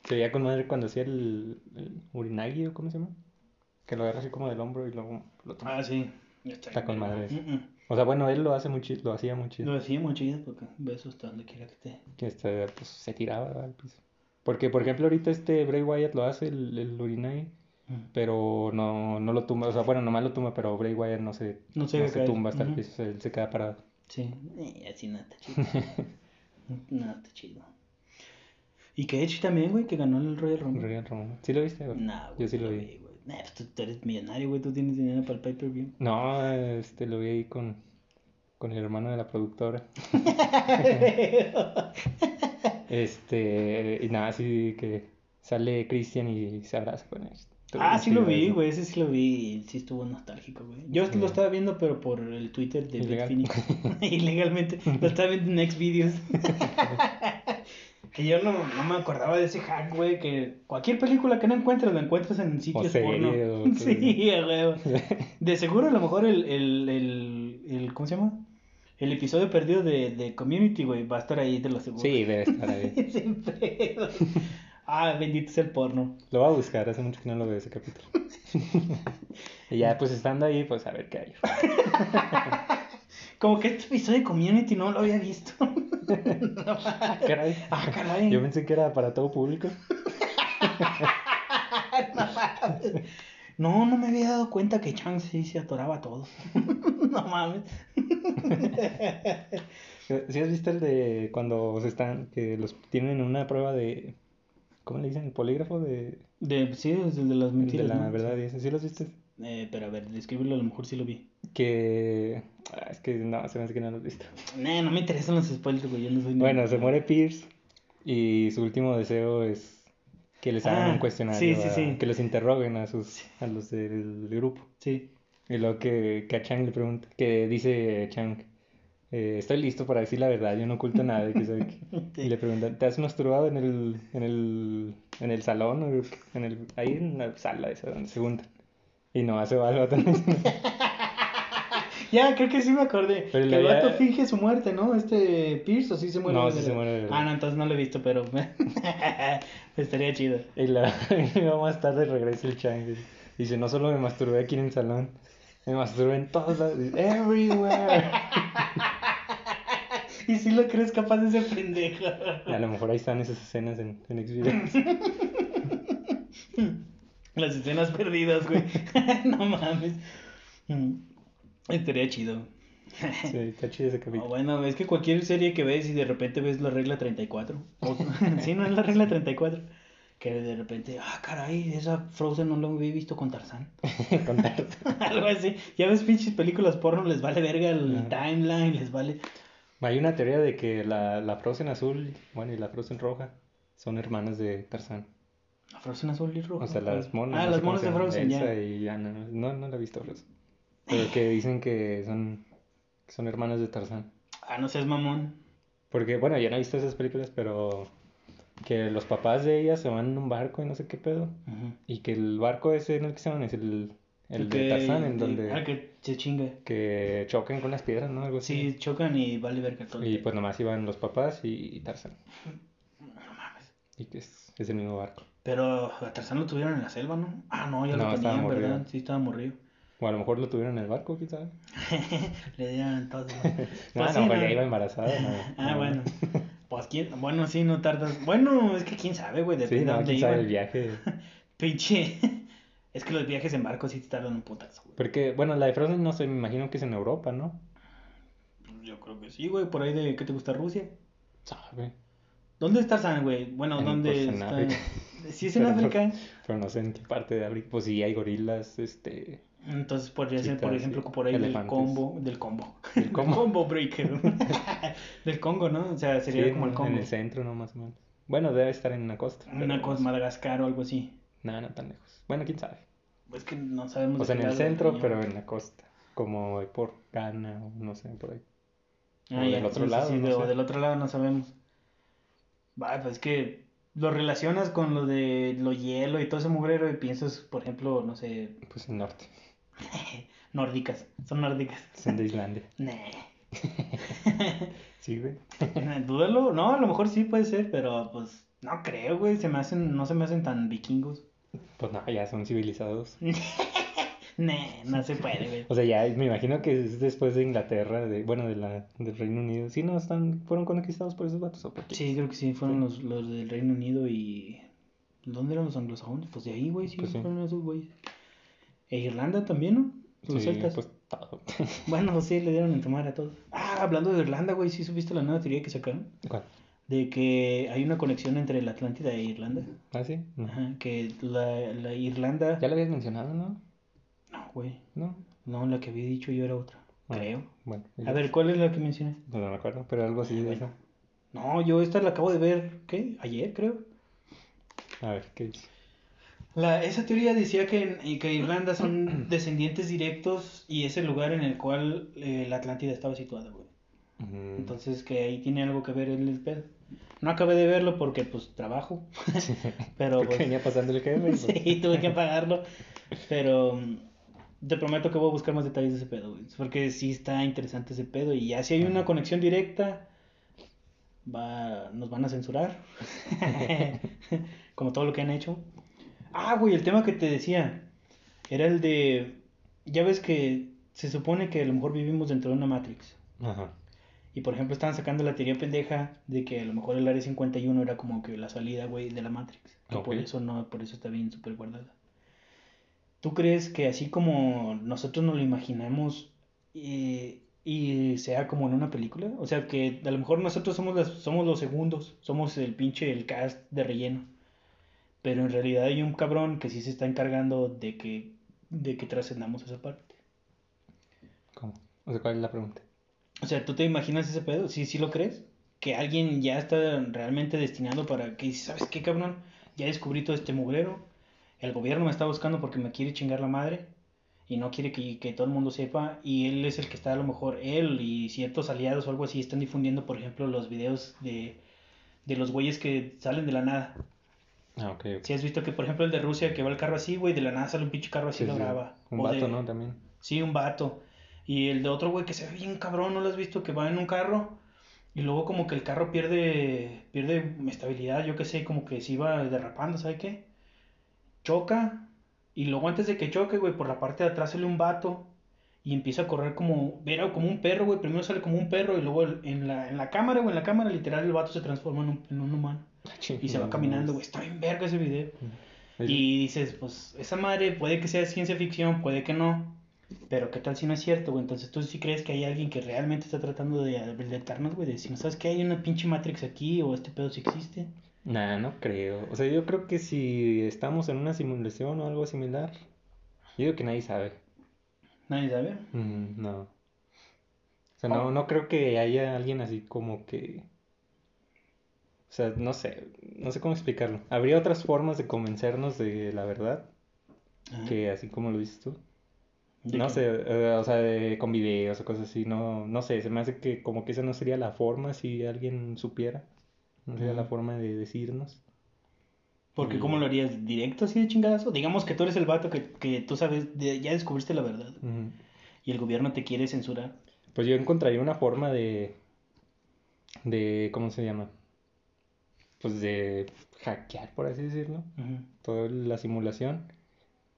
Se veía con madre cuando hacía el, el urinagi o cómo se llama. Que lo agarra así como del hombro y luego lo toma. Ah, sí. Ya Está con madre. O sea, bueno, él lo hace muy chido, lo hacía muy chido. Lo decía muy chido porque besos hasta donde quiera que esté. Que este, pues, se tiraba al piso. Porque, por ejemplo, ahorita este Bray Wyatt lo hace, el, el urinagi, pero no, no lo tumba. O sea, bueno, nomás lo tumba, pero Bray Wyatt no se, No se no se tumba hasta el piso, él se queda parado. Sí. Eh, así no está chido. no está chido. Y que Edge también, güey, que ganó el Royal Rumble. Royal Rumble. ¿Sí lo viste? güey? Nah, güey. Yo sí no lo vi. güey. Nah, pues tú, tú eres millonario, güey. Tú tienes dinero para el pay-per-view. No, este lo vi ahí con, con el hermano de la productora. Este, y nada, así que sale Christian y se abraza con él. Ah, sí lo vi, güey. Ese sí lo vi. y Sí estuvo nostálgico, güey. Yo Sí. lo estaba viendo, pero por el Twitter de Ilegal. Phoenix. Ilegalmente. Lo estaba viendo en Xvideos. que yo no, no me acordaba de ese hack, güey. Que cualquier película que no encuentres, la encuentras en sitios porno. o sí, huevo. De seguro, a lo mejor el, el, el, el- ¿cómo se llama? El episodio perdido de, de Community, güey, va a estar ahí, te lo aseguro. Sí, debe estar ahí. Sin pedo. Ah, bendito sea el porno. Lo voy a buscar, hace mucho que no lo veo ese capítulo. y ya, pues estando ahí, pues a ver qué hay. Como que este episodio de Community no lo había visto. Ah, caray. Ah, caray. Yo pensé que era para todo público. No, no me había dado cuenta que Chang sí se atoraba a todos. no mames. ¿Sí has visto el de cuando se están, que los tienen en una prueba de, ¿cómo le dicen? El polígrafo de, De, sí, desde de las de mentiras. la ¿no? verdad y eso. ¿Sí los viste? Eh, pero a ver, descríbelo, a lo mejor sí lo vi. Que, ah, es que no, se me hace que no lo has visto. Nah, no me interesan los spoilers, güey. Yo no soy Bueno, ni- se muere Pierce y su último deseo es que les hagan Ah, un cuestionario, sí, sí, a- sí. que los interroguen a sus a los del grupo. Sí. Y luego que, que a Chang le pregunta, que dice Chang, eh, estoy listo para decir la verdad, yo no oculto nada. y que qué. Y le preguntan, ¿te has masturbado en el, en el, en el salón? o En el, ahí en la sala esa donde se juntan. Y no hace algo también. Ya, creo que sí me acordé. Pero que el ya- vato finge su muerte, ¿no? Este Pierce, o sí se muere. No, sí se muere. Ah, no, entonces no lo he visto, pero estaría chido. Y, la, más tarde regresa el Chang. Dice, no solo me masturbé aquí en el salón, me masturbé en todos lados. Everywhere. Y si lo crees capaz de ser pendejo. A lo mejor ahí están esas escenas en, en Xvideos. Las escenas perdidas, güey. no mames. Estaría chido. Sí, está chido ese capítulo. bueno, es que cualquier serie que ves y de repente ves la regla 34. O, sí, no es la regla 34. Que de repente, ah, caray, esa Frozen no lo había visto con Tarzán. Contarte. Algo así. Ya ves, pinches películas porno, les vale verga el Ajá. timeline, les vale. Hay una teoría de que la, la Frozen azul, bueno, y la Frozen roja son hermanas de Tarzán. ¿La Frozen azul y roja? O sea, las monas. Ah, no las monas de Frozen, ya. y Anna. No, no la he visto Frozen. Pero que dicen que son, que son hermanas de Tarzán. Ah, no seas mamón. Porque, bueno, yo no he visto esas películas, pero que los papás de ellas se van en un barco y no sé qué pedo. Y que el barco ese en el que se van es el, el de Que- Tarzán, en de- donde Ah, que se chinga. que choquen con las piedras, ¿no? Algo así. Sí, chocan y vale verga todo. Y pues nomás iban los papás y, y Tarzán. No mames. Y que es, es el mismo barco. Pero a Tarzán lo tuvieron en la selva, ¿no? Ah, no, ya No, lo tenían. ¿verdad? Sí, estaba morrido. O a lo mejor lo tuvieron en el barco, sabe. Le dieron todo. No, Pues no, sí, porque no. iba embarazada. no, Ah, no. bueno. Pues quién, bueno, sí, no tardas. Bueno, es que quién sabe, güey, Sí, de no, dónde quién sabe el viaje. Pinche. Es que los viajes en barco sí te tardan un putazo, güey. Porque, bueno, la de Frozen no sé, me imagino que es en Europa, ¿no? Yo creo que sí, güey, por ahí de, ¿qué te gusta Rusia? Sabe. ¿Dónde está Tarzán, güey? Bueno, En- ¿dónde pues, en está? África. Sí, es en Pero- África. Pero no sé en qué parte de África. Pues sí, hay gorilas, este. Entonces podría ser, por ejemplo, sí. por ahí del combo, del combo. Del combo. combo breaker. del Congo, ¿no? O sea, sería sí, como el en- combo. En el centro, ¿no? Más o menos. Bueno, debe estar en la costa. Una pero cosa, no Madagascar o algo así. Nada, no tan lejos. Bueno, quién sabe. Es que no sabemos. O sea, en el centro, pero en la costa. Como por Ghana o no sé, por ahí. Ah, o ya, del otro sí, lado, sí, no o del otro lado no sabemos. Va, pues es que lo relacionas con lo de lo hielo y todo ese mugrero y piensas, por ejemplo, no sé, Pues el norte. nórdicas. Son nórdicas. Son de Islandia. Sí, güey. Dúdalo. No, a lo mejor sí puede ser, pero pues no creo, güey. Se me hacen, no se me hacen tan vikingos. Pues no, ya son civilizados. Nah, no se puede, güey. O sea, ya me imagino que es después de Inglaterra, de, bueno, de la, del Reino Unido. Sí, no, están, fueron conquistados por esos vatos o por qué? Sí, creo que sí, fueron los, los del Reino Unido y... ¿Dónde eran los anglosajones? Pues de ahí, güey, sí, Pues sí. fueron esos güeyes. E Irlanda también, ¿no? Los Sí, celtas. pues todo. Bueno, sí, le dieron en tomar a todos. Ah, hablando de Irlanda, güey, ¿sí supiste la nueva teoría que sacaron? ¿Cuál? De que hay una conexión entre la Atlántida e Irlanda. ¿Ah, sí? No. Ajá, que la, la Irlanda... Ya lo habías mencionado, ¿no? No, güey. No. No, la que había dicho yo era otra. Ah, Creo. Bueno. A ver, ¿cuál es la que mencioné? No, no me acuerdo, pero algo así de eso. No, yo esta la acabo de ver, ¿qué? Ayer, creo. A ver, ¿qué dice? La, esa teoría decía que, en- que Irlanda son descendientes directos y es el lugar en el cual eh, la Atlántida estaba situada, güey. Mm, Entonces que ahí tiene algo que ver el, pedo. No acabé de verlo porque pues trabajo, pero Porque pues, venía pasando el jefe. pues. sí, tuve que pagarlo. Pero mm, te prometo que voy a buscar más detalles de ese pedo, güey. Porque sí está interesante ese pedo y ya si hay una conexión directa, va, nos van a censurar. Como todo lo que han hecho. Ah, güey, el tema que te decía era el de, ya ves que se supone que a lo mejor vivimos dentro de una Matrix. Ajá. Y por ejemplo estaban sacando la teoría pendeja de que a lo mejor el área 51 era como que la salida, güey, de la Matrix. Que por eso no, por eso está bien súper guardada. ¿Tú crees que así como nosotros nos lo imaginamos eh, y sea como en una película? O sea, que a lo mejor nosotros somos, las, somos los segundos, somos el pinche, el cast de relleno. Pero en realidad hay un cabrón que sí se está encargando de que, de que trascendamos esa parte. ¿Cómo? O sea, ¿cuál es la pregunta? O sea, ¿tú te imaginas ese pedo? ¿Sí, sí lo crees? Que alguien ya está realmente destinado para que, ¿sabes qué, cabrón? Ya descubrí todo este mugrero. El gobierno me está buscando porque me quiere chingar la madre. Y no quiere que, que todo el mundo sepa. Y él es el que está, a lo mejor, él y ciertos aliados o algo así están difundiendo, por ejemplo, los videos de, de los güeyes que salen de la nada. Ah, ok. Si has visto que, por ejemplo, el de Rusia, que va el carro así, güey, de la nada sale un pinche carro así, Sí, lo sí. graba. Un O vato, de- ¿no? También. Sí, un vato. Y el de otro güey que se ve bien cabrón, ¿no lo has visto? Que va en un carro y luego como que el carro pierde, pierde estabilidad, yo qué sé, como que se iba derrapando, ¿sabe qué? Choca y luego antes de que choque, güey, por la parte de atrás sale un vato y empieza a correr como, era como un perro, güey, primero sale como un perro y luego en la, en la cámara, güey, en la cámara literal el vato se transforma en un, en un humano y se va caminando, güey, está bien verga ese video. Y dices, pues esa madre puede que sea ciencia ficción, puede que no. Pero qué tal si no es cierto, güey. Entonces tú sí crees que hay alguien que realmente está tratando de alertarnos, güey. De si no sabes que hay una pinche Matrix aquí o este pedo sí existe. Nah, no creo. O sea, yo creo que si estamos en una simulación o algo similar, yo digo que nadie sabe. Nadie sabe. Mm, no. O sea, no, no creo que haya alguien así como que... O sea, no sé, no sé cómo explicarlo. Habría otras formas de convencernos de la verdad Ajá. que así como lo dices tú. ¿De No qué? sé, eh, o sea, de- con videos o cosas así, no, no sé, se me hace que como que esa no sería la forma si alguien supiera. No sería la forma de decirnos. Porque Y- ¿cómo lo harías? ¿Directo así de chingadazo? Digamos que tú eres el vato que, que tú sabes, de- ya descubriste la verdad. Y el gobierno te quiere censurar. Pues yo encontraría una forma de, de, ¿cómo se llama? Pues de hackear, por así decirlo, toda la simulación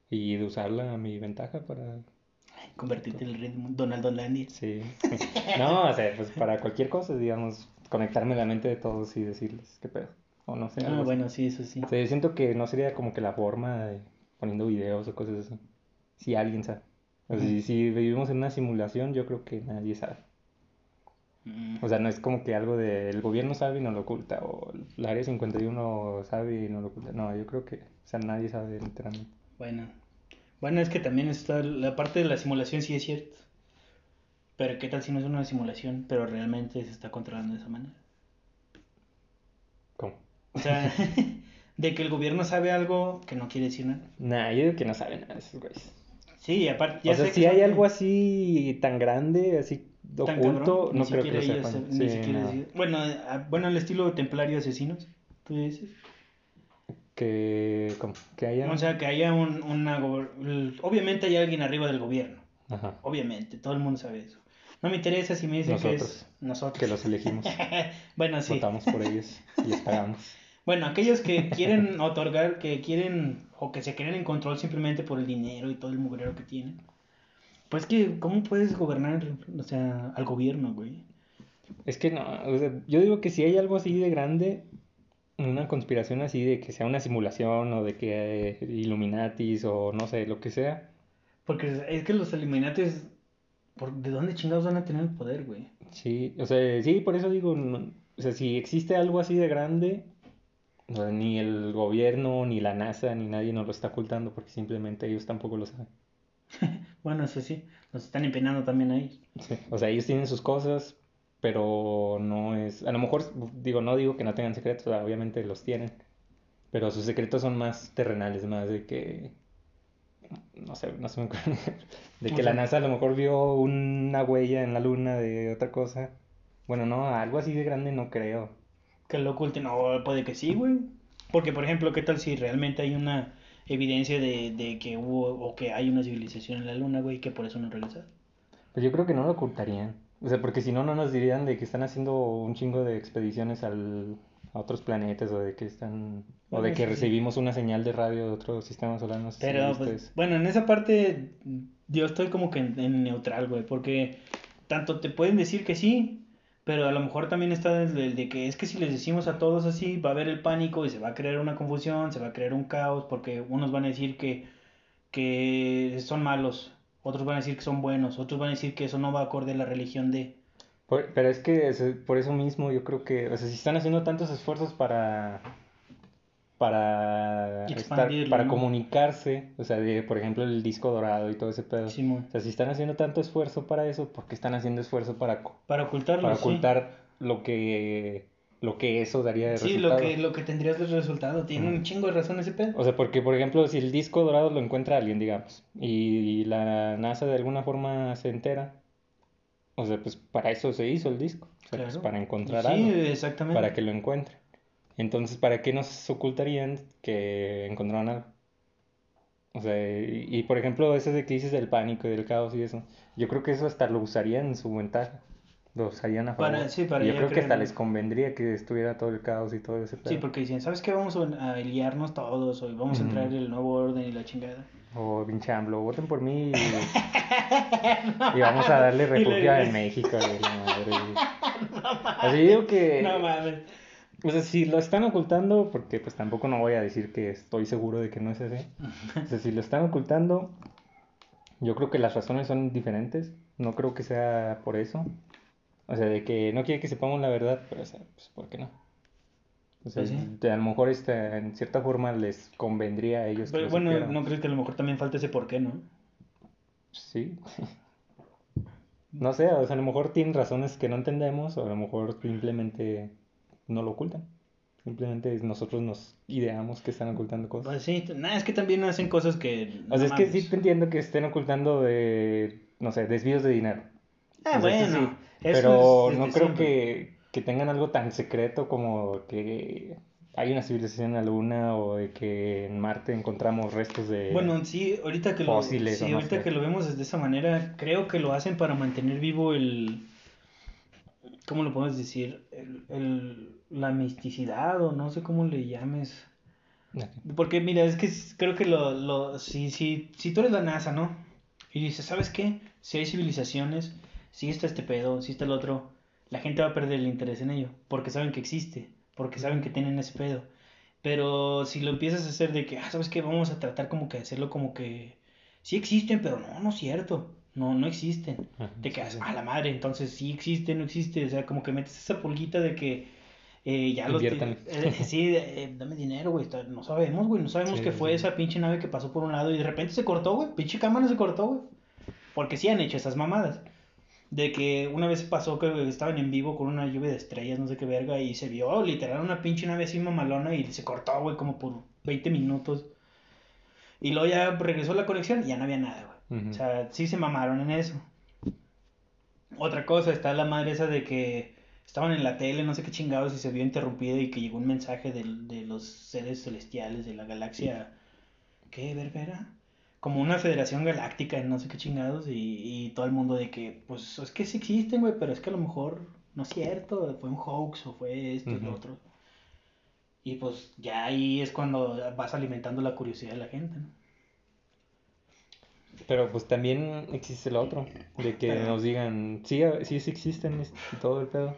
y de usarla a mi ventaja para Convertirte en el Donald Landia. Sí. No, o sea, pues para cualquier cosa, digamos, conectarme la mente de todos y decirles qué pedo. O no sé. Ah, algo así. bueno, sí, eso sí. O sea, yo siento que no sería como que la forma de poniendo videos o cosas así. Si alguien sabe. O sea, si, si vivimos en una simulación, yo creo que nadie sabe. Mm. O sea, no es como que algo del gobierno sabe y no lo oculta, o el área 51 sabe y no lo oculta. No, yo creo que, o sea, nadie sabe literalmente. Bueno. Bueno, es que también está la parte de la simulación, sí es cierto. Pero ¿qué tal si no es una simulación, pero realmente se está controlando de esa manera? ¿Cómo? O sea, de que el gobierno sabe algo que no quiere decir nada. Nah, yo digo que no saben nada de esos güeyes. Sí, aparte, ya o sea, sé que si hay son- algo así tan grande, así tan oculto, cabrón, no ni creo que lo ellos sepan. ni Sí, siquiera no. decir- Bueno, a- bueno, el estilo templario asesinos, tú dices. Que, ¿cómo? que haya... O sea, que haya un, una... Obviamente hay alguien arriba del gobierno. Ajá, Obviamente, todo el mundo sabe eso. No me interesa si me dicen que es Nosotros. nosotros. que los elegimos, bueno, sí. votamos por ellos y les pagamos. Bueno, aquellos que quieren otorgar, que quieren o que se creen en control simplemente por el dinero y todo el mugrero que tienen. Pues que, ¿cómo puedes gobernar, o sea, al gobierno, güey? Es que no, o sea, yo digo que si hay algo así de grande, una conspiración así de que sea una simulación o de que eh, Illuminatis o no sé, lo que sea, Porque es que los Illuminates, ¿por, ¿de dónde chingados van a tener el poder, güey? sí, o sea, sí, por eso digo, no- o sea, si existe algo así de grande, o sea, ni el gobierno, ni la NASA, ni nadie nos lo está ocultando porque simplemente ellos tampoco lo saben. Bueno, eso sí, nos están empeñando también ahí. Sí, O sea, ellos tienen sus cosas, pero no es, a lo mejor, digo, no digo que no tengan secretos, obviamente los tienen, pero sus secretos son más terrenales, más de que, no sé, no se me acuerdo, de O que la NASA a lo mejor vio una huella en la luna de otra cosa. Bueno, no, algo así de grande no creo. Que lo oculten, o puede que sí, güey. Porque, por ejemplo, ¿qué tal si realmente hay una evidencia de, de que hubo o que hay una civilización en la luna, güey, que por eso no regresaron? Pues yo creo que no lo ocultarían. O sea, porque si no, no nos dirían de que están haciendo un chingo de expediciones al, a otros planetas o de que están... O de que sí. recibimos una señal de radio de otro sistema solar, no sé si Pero, viste pues, bueno, en esa parte yo estoy como que en, en neutral, güey, porque tanto te pueden decir que sí, pero a lo mejor también está el de, el de que es que si les decimos a todos así, va a haber el pánico y se va a crear una confusión, se va a crear un caos, porque unos van a decir que, que son malos, otros van a decir que son buenos, otros van a decir que eso no va acorde a la religión de... Pero es que por eso mismo yo creo que, o sea, si están haciendo tantos esfuerzos para para estar, para ¿no? comunicarse, o sea, de, por ejemplo, el disco dorado y todo ese pedo. O sea, si están haciendo tanto esfuerzo para eso, ¿por qué están haciendo esfuerzo para, Para ocultarlo, para sí. ocultar lo que lo que eso daría de Sí, lo resultado? que, lo que tendrías de resultado. Tiene un chingo de razón ese pedo. O sea, porque, por ejemplo, si el disco dorado lo encuentra alguien, digamos, y la NASA de alguna forma se entera, o sea, pues para eso se hizo el disco, o sea, pues Claro. para encontrar sí, algo, exactamente. para que lo encuentren. Entonces, ¿para qué nos ocultarían que encontraron algo? O sea, y, y, por ejemplo, ese de que dices del pánico y del caos y eso, yo creo que eso hasta lo usarían en su ventaja, lo usarían a Para- favor. sí, para yo creo que hasta les convendría que estuviera todo el caos y todo ese Sí, pedo. porque dicen, ¿sabes qué? Vamos a, a liarnos todos hoy, vamos a entrar en el nuevo orden y la chingada. O pinche AMLO, voten por mí y, y vamos a darle refugio en México, güey, la madre. Así digo que, No mames. O sea, si lo están ocultando, porque pues tampoco no voy a decir que estoy seguro de que no es así. O sea, si lo están ocultando, yo creo que las razones son diferentes. No creo que sea por eso. O sea, de que no quiere que sepamos la verdad, pero o sea, pues ¿por qué no? O sea, Pues sí. de- a lo mejor este, en cierta forma les convendría a ellos que Pero, lo bueno, supieran. ¿no crees que a lo mejor también falta ese por qué, no? Sí. No sé, o sea, a lo mejor tienen razones que no entendemos, o a lo mejor simplemente no lo ocultan. Simplemente nosotros nos ideamos que están ocultando cosas. Pues sí, nada, es que también hacen cosas que... O sea, es que sí te entiendo que estén ocultando de, no sé, desvíos de dinero. Ah, O sea, eso bueno. sí, pero es no creo siempre. que, que tengan algo tan secreto como que hay una civilización en la Luna o de que en Marte encontramos restos de... Bueno, sí, ahorita que lo, sí, no ahorita sé. que lo vemos de esa manera, creo que lo hacen para mantener vivo el, ¿cómo lo podemos decir? El, el- la misticidad o no sé cómo le llames. Porque mira, es que creo que lo, lo si, si, si tú eres la NASA, ¿no? Y dices, ¿sabes qué? si hay civilizaciones, si está este pedo, si está el otro, la gente va a perder el interés en ello, porque saben que existe, porque saben que tienen ese pedo. Pero si lo empiezas a hacer de que, ah, ¿sabes qué? Vamos a tratar como que hacerlo como que sí existen, pero no, no es cierto. No, no existen. Ajá, De que, sí, sí. a la madre, entonces sí existe, no existe. O sea, como que metes esa pulguita de que eh, ya los... Eh, sí, eh, dame dinero, güey. No sabemos, güey. No sabemos Sí, qué fue sí. esa pinche nave que pasó por un lado y de repente se cortó, güey. Pinche cámara se cortó, güey. Porque sí han hecho esas mamadas. De que una vez pasó que estaban en vivo con una lluvia de estrellas, no sé qué verga, y se vio literal una pinche nave así mamalona y se cortó, güey, como por 20 minutos. Y luego ya regresó la conexión y ya no había nada, güey. O sea, sí se mamaron en eso. Otra cosa, está la madre esa de que estaban en la tele, no sé qué chingados, y se vio interrumpida y que llegó un mensaje del- de, los seres celestiales de la galaxia. ¿Qué verga era? Como una federación galáctica, no sé qué chingados, y, y todo el mundo de que, pues es que sí existen, güey, pero es que a lo mejor no es cierto, fue un hoax o fue esto y lo otro. Y pues ya ahí es cuando vas alimentando la curiosidad de la gente, ¿no? Pero pues también existe lo otro, de que Pero- nos digan, sí, sí, sí existen y todo el pedo,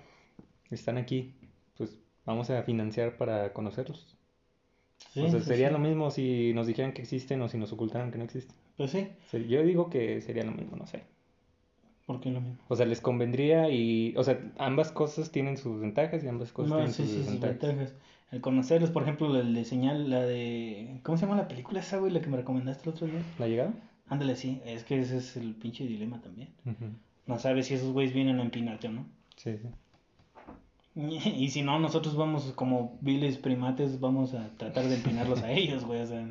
están aquí, pues vamos a financiar para conocerlos. Sí, o sea, sería sí. lo mismo si nos dijeran que existen o si nos ocultaran que no existen. Pues sí, Se- Yo digo que sería lo mismo, no sé. porque lo mismo. O sea, les convendría y, o sea, ambas cosas tienen sus ventajas y ambas cosas No, tienen sí, sus sí, sus desventajas. ventajas. El conocerlos, por ejemplo, el de señal, la de... ¿Cómo se llama la película esa, güey? La que me recomendaste el otro día. ¿La llegada? Ándale, sí. Es que ese es el pinche dilema también. Ujú. No sabes si esos güeyes vienen a empinarte o no. Sí, sí. Y si no, nosotros vamos como viles primates, vamos a tratar de empinarlos a ellos, güey. O sea.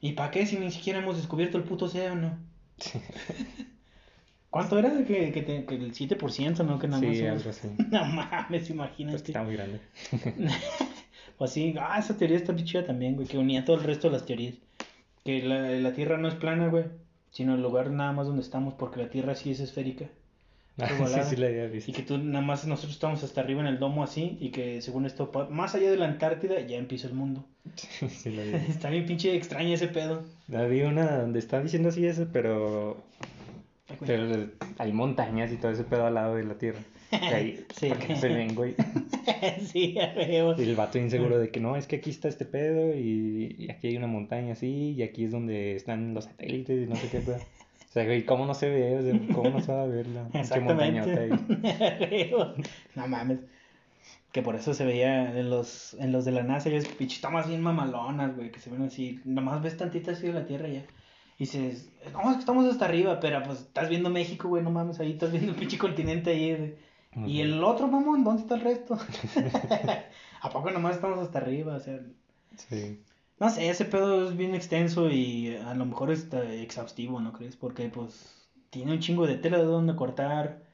¿y para qué si ni siquiera hemos descubierto el puto océano? ¿Cuánto era? Que, que, te- que el 7%, ¿no? Que nada más Sí, algo así. No mames, Pues imagínate. está muy grande. Pues sí, ah, esa teoría está chida también, güey, que unía todo el resto de las teorías. Que la, la Tierra no es plana, güey, sino el lugar nada más donde estamos, porque la Tierra sí es esférica. Sí, sí la había visto. Y que tú nada más nosotros estamos hasta arriba en el domo así, y que según esto, más allá de la Antártida, ya empieza el mundo. Sí la había visto. Está bien pinche extraña ese pedo. Había una donde está diciendo así eso, pero, pero hay montañas y todo ese pedo al lado de la tierra. Ahí, Sí. ¿para qué no se ven, güey? sí. Y el vato inseguro de que no, es que aquí está este pedo y, y aquí hay una montaña así y aquí es donde están los satélites y no sé qué pedo. Sea, güey, ¿cómo no se ve? O sea, ¿cómo no se va a ver la pinche montañota ahí? Exactamente. no mames. Que por eso se veía en los, en los de la NASA, ya es pinche tomas bien mamalonas, güey, que se ven así. Nomás ves tantita así de la Tierra ya. Y dices, no, es que estamos hasta arriba, pero pues estás viendo México, güey, no mames, ahí estás viendo el pinche continente ahí. güey. Y el otro, mamón, ¿dónde está el resto? ¿A poco nomás estamos hasta arriba? O sea, Sí. No sé, ese pedo es bien extenso y a lo mejor está exhaustivo, ¿no crees? Porque pues tiene un chingo de tela de donde cortar,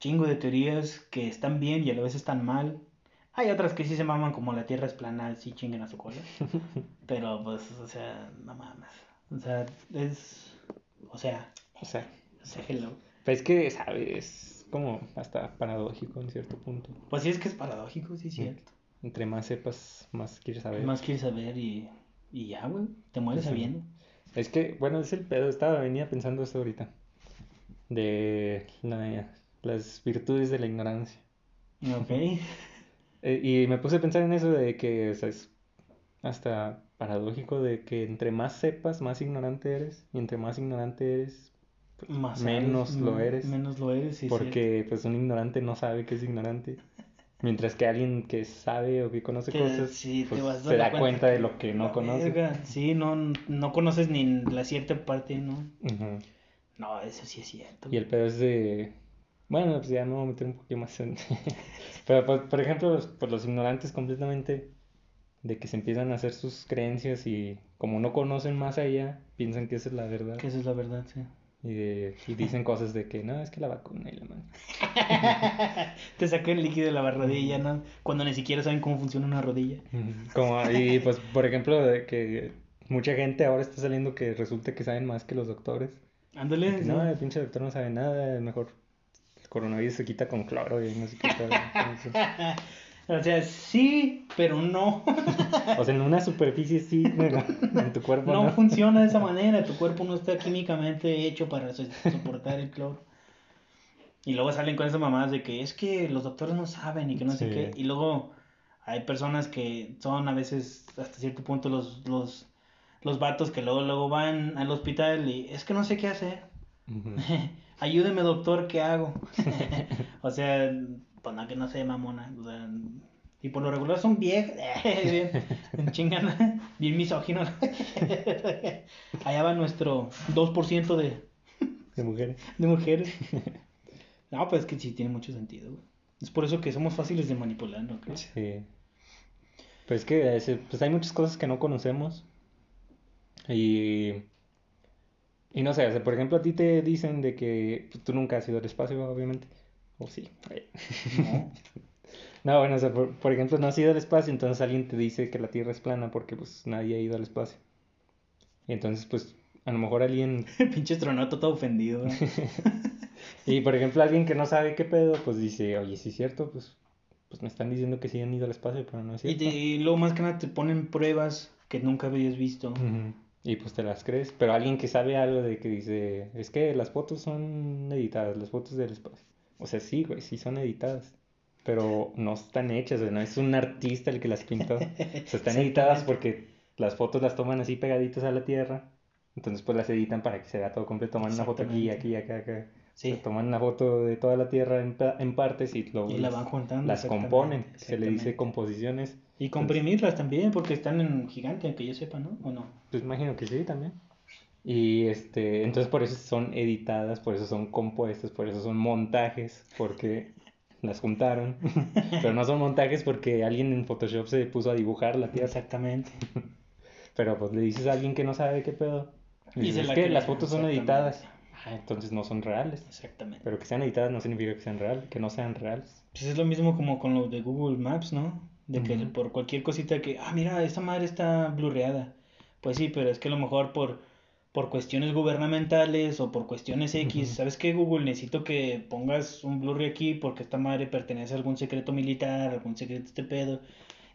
chingo de teorías que están bien y a la vez están mal. Hay otras que sí se maman como la Tierra es plana, sí chinguen a su cola. Pero pues, o sea, no mames. O sea, es... O sea, O sea, o sea, hello. pues es que, ¿sabes? como hasta paradójico en cierto punto. Pues sí, es que es paradójico, sí, es cierto. Entre más sepas, más quieres saber. Más quieres saber y, y ya, güey. Te mueres Sí. sabiendo. Es que, bueno, es el pedo. Estaba, venía pensando esto ahorita. De la- las virtudes de la ignorancia. Ok. Eh, y me puse a pensar en eso de que o sea, es hasta paradójico de que entre más sepas, más ignorante eres. Y entre más ignorante eres, Más Menos lo mm, eres. Menos lo eres, sí. cierto. porque pues un ignorante no sabe que es ignorante. Mientras que alguien que sabe o que conoce Que cosas, sí, pues, se da cuenta de lo que no conoce. Sí, no, no conoces ni la cierta parte, ¿no? No, eso sí es cierto. Y el pedo es de... Bueno, pues ya me voy a meter un poquito más en... Pero, pues, por ejemplo, los, pues, los ignorantes completamente de que se empiezan a hacer sus creencias y como no conocen más allá, piensan que esa es la verdad. Que esa es la verdad, sí. Y, de- y dicen cosas de que no, es que la vacuna y la mano. Te saca el líquido de la rodilla, ¿no? Cuando ni siquiera saben cómo funciona una rodilla. Como, y pues, por ejemplo, de que mucha gente ahora está saliendo que resulta que saben más que los doctores. Ándale. Que sí. no, el pinche doctor no sabe nada, mejor el coronavirus se quita con cloro y no tal. Entonces, O sea, sí, pero no. O sea, en una superficie sí, pero en tu cuerpo No no. funciona de esa manera. Tu cuerpo no está químicamente hecho para so- soportar el cloro. Y luego salen con esas mamadas de que es que los doctores no saben y que no sé qué. Y luego hay personas que son a veces hasta cierto punto los, los, los vatos que luego, luego van al hospital y es que no sé qué hacer. Ayúdeme, doctor, ¿qué hago? o sea, pues no que no sé, mamona. O sea, y por lo regular son viejas. bien, chingan, bien misóginos. Allá va nuestro 2% de, De mujeres. de mujeres. No, pues es que sí tiene mucho sentido. güey. Es por eso que somos fáciles de manipular, ¿no crees? Sí. Pues es que ese- pues hay muchas cosas que no conocemos. Y. Y no sé, por ejemplo, a ti te dicen de que pues, tú nunca has ido al espacio, obviamente. O sí. No. No, bueno, o sea, por, por ejemplo, no has ido al espacio, entonces alguien te dice que la Tierra es plana porque pues nadie ha ido al espacio. Y entonces, pues, a lo mejor alguien Pinche astronauta todo ofendido. Y por ejemplo, alguien que no sabe qué pedo, pues dice, oye, sí es cierto, pues, pues me están diciendo que sí han ido al espacio, pero no es Y, cierto. te- y luego más que nada te ponen pruebas que nunca habías visto. Y pues te las crees. Pero alguien que sabe algo de que dice, es que las fotos son editadas, las fotos del espacio. O sea, sí, güey, sí son editadas. Pero no están hechas, güey, no es un artista el que las pintó. O sea, están editadas porque las fotos las toman así pegaditas a la Tierra. Entonces pues las editan para que se vea todo completo. Toman una foto aquí, aquí, acá, acá. Sí. Se toman una foto de toda la Tierra en, en partes y luego Y la las- van juntando. las componen. Se le dice composiciones. Y comprimirlas también, porque están en gigante, aunque yo sepa, ¿no? ¿O no? Pues imagino que sí también. Y este, entonces por eso son editadas, por eso son compuestas, por eso son montajes, porque las juntaron. Pero no son montajes porque alguien en Photoshop se puso a dibujar la Tierra. Exactamente. Pero pues le dices a alguien que no sabe qué pedo. Y dices, es que las fotos son editadas. Ah, entonces no son reales. Exactamente. Pero que sean editadas no significa que sean reales, que no sean reales. Pues es lo mismo como con los de Google Maps, ¿no? De que por cualquier cosita que, ah, mira, esta madre está blurreada. Pues sí, pero es que a lo mejor por, por cuestiones gubernamentales o por cuestiones X, Ujú. ¿sabes qué, Google? Necesito que pongas un blurry aquí porque esta madre pertenece a algún secreto militar, algún secreto este pedo.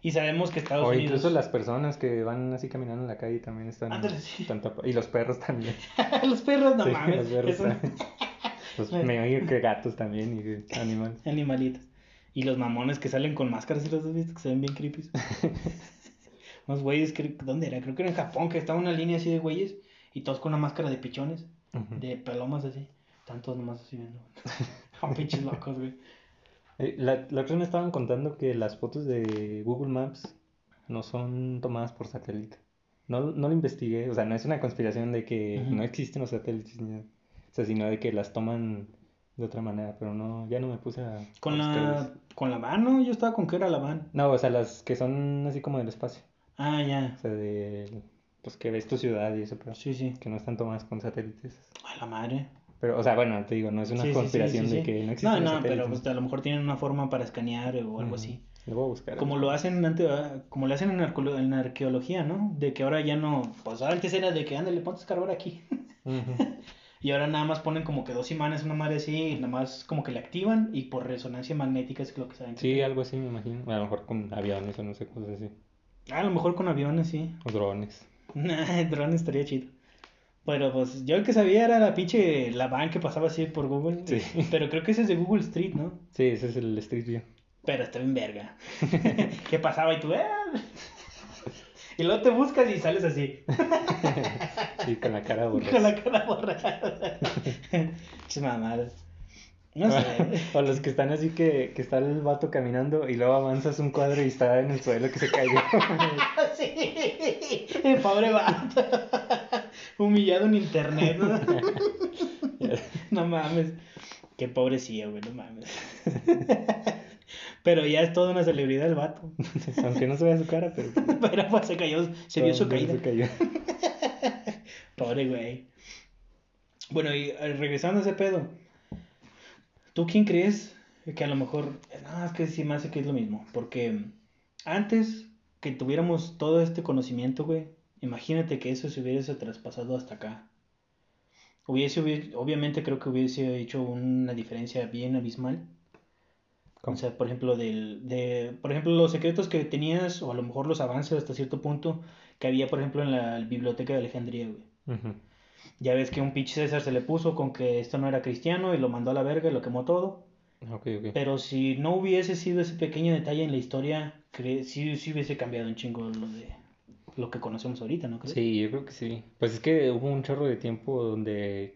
Y sabemos que Estados O Unidos... incluso las personas que van así caminando en la calle también están, Ándale, sí. Y los perros también. los perros, no Sí, mames. los perros eso- también. Los, me imagino que gatos también y animales. Animalitos. Y los mamones que salen con máscaras, ¿sí los has visto? Que se ven bien creepy. Unos güeyes, creo- ¿dónde era? Creo que era en Japón, que estaba una línea así de güeyes y todos con una máscara de pichones, de palomas así. Están todos nomás así viendo. Son pinches locos, güey. Eh, La, la otra vez me estaban contando que las fotos de Google Maps no son tomadas por satélite. No, no lo investigué, o sea, no es una conspiración de que no existen los satélites, ni nada. o sea, sino de que las toman de otra manera, pero no, ya no me puse a, a Con la, buscarlas. con la van, ¿no? Yo estaba con que era la van. No, o sea, las que son así como del espacio, Ah, ya. o sea, de, pues que ves tu ciudad y eso, pero Sí, sí. que no están tomadas con satélites. A la madre. Pero, o sea, bueno, te digo, no es una Sí, conspiración sí, de que no existen No, no, pero pues, a lo mejor tienen una forma para escanear o algo así. Lo voy a buscar. Como lo hacen antes, ah, como lo hacen en, en arqueología, ¿no? De que ahora ya no, pues antes era de que ándale, ponte a escarbar aquí. Y ahora nada más ponen como que dos imanes, una madre así, y nada más como que le activan y por resonancia magnética es lo que saben. que Sí, algo así me imagino. A lo mejor con aviones o no sé, cosas así. A lo mejor con aviones, sí. O drones. Nah, el dron estaría chido. Pero pues yo el que sabía era la pinche, la van que pasaba así por Google. Sí. Pero creo que ese es de Google Street, ¿no? Sí, ese es el Street View. Pero está bien verga. ¿Qué pasaba? Y tú, "Ah". Y luego te buscas y sales así. Y con la cara borrosa. Con la cara borrada. Chis mamadas. No sé. O los que están así que, que está el vato caminando y luego avanzas un cuadro y está en el suelo que se cayó. sí. El pobre vato. Humillado en internet. ¿no? No mames. Qué pobrecillo, güey, no mames. Pero ya es toda una celebridad el vato. Aunque no se vea su cara, pero. Pero pues se cayó, se vio su caída. mundo se cayó. Pobre güey. Bueno, y eh, regresando a ese pedo. ¿Tú quién crees que a lo mejor... No, es que sí me hace que es lo mismo. Porque antes que tuviéramos todo este conocimiento, güey, imagínate que eso se hubiese traspasado hasta acá. Hubiese, hubi- obviamente creo que hubiese hecho una diferencia bien abismal. O sea, por ejemplo, del, de, por ejemplo, los secretos que tenías, o a lo mejor los avances hasta cierto punto, que había, por ejemplo, en la biblioteca de Alejandría, güey. Ya ves que un pinche César se le puso con que esto no era cristiano y lo mandó a la verga y lo quemó todo. Pero si no hubiese sido ese pequeño detalle en la historia, sí, sí hubiese cambiado un chingo lo de lo que conocemos ahorita, ¿no crees? Sí, yo creo que sí. Pues es que hubo un chorro de tiempo donde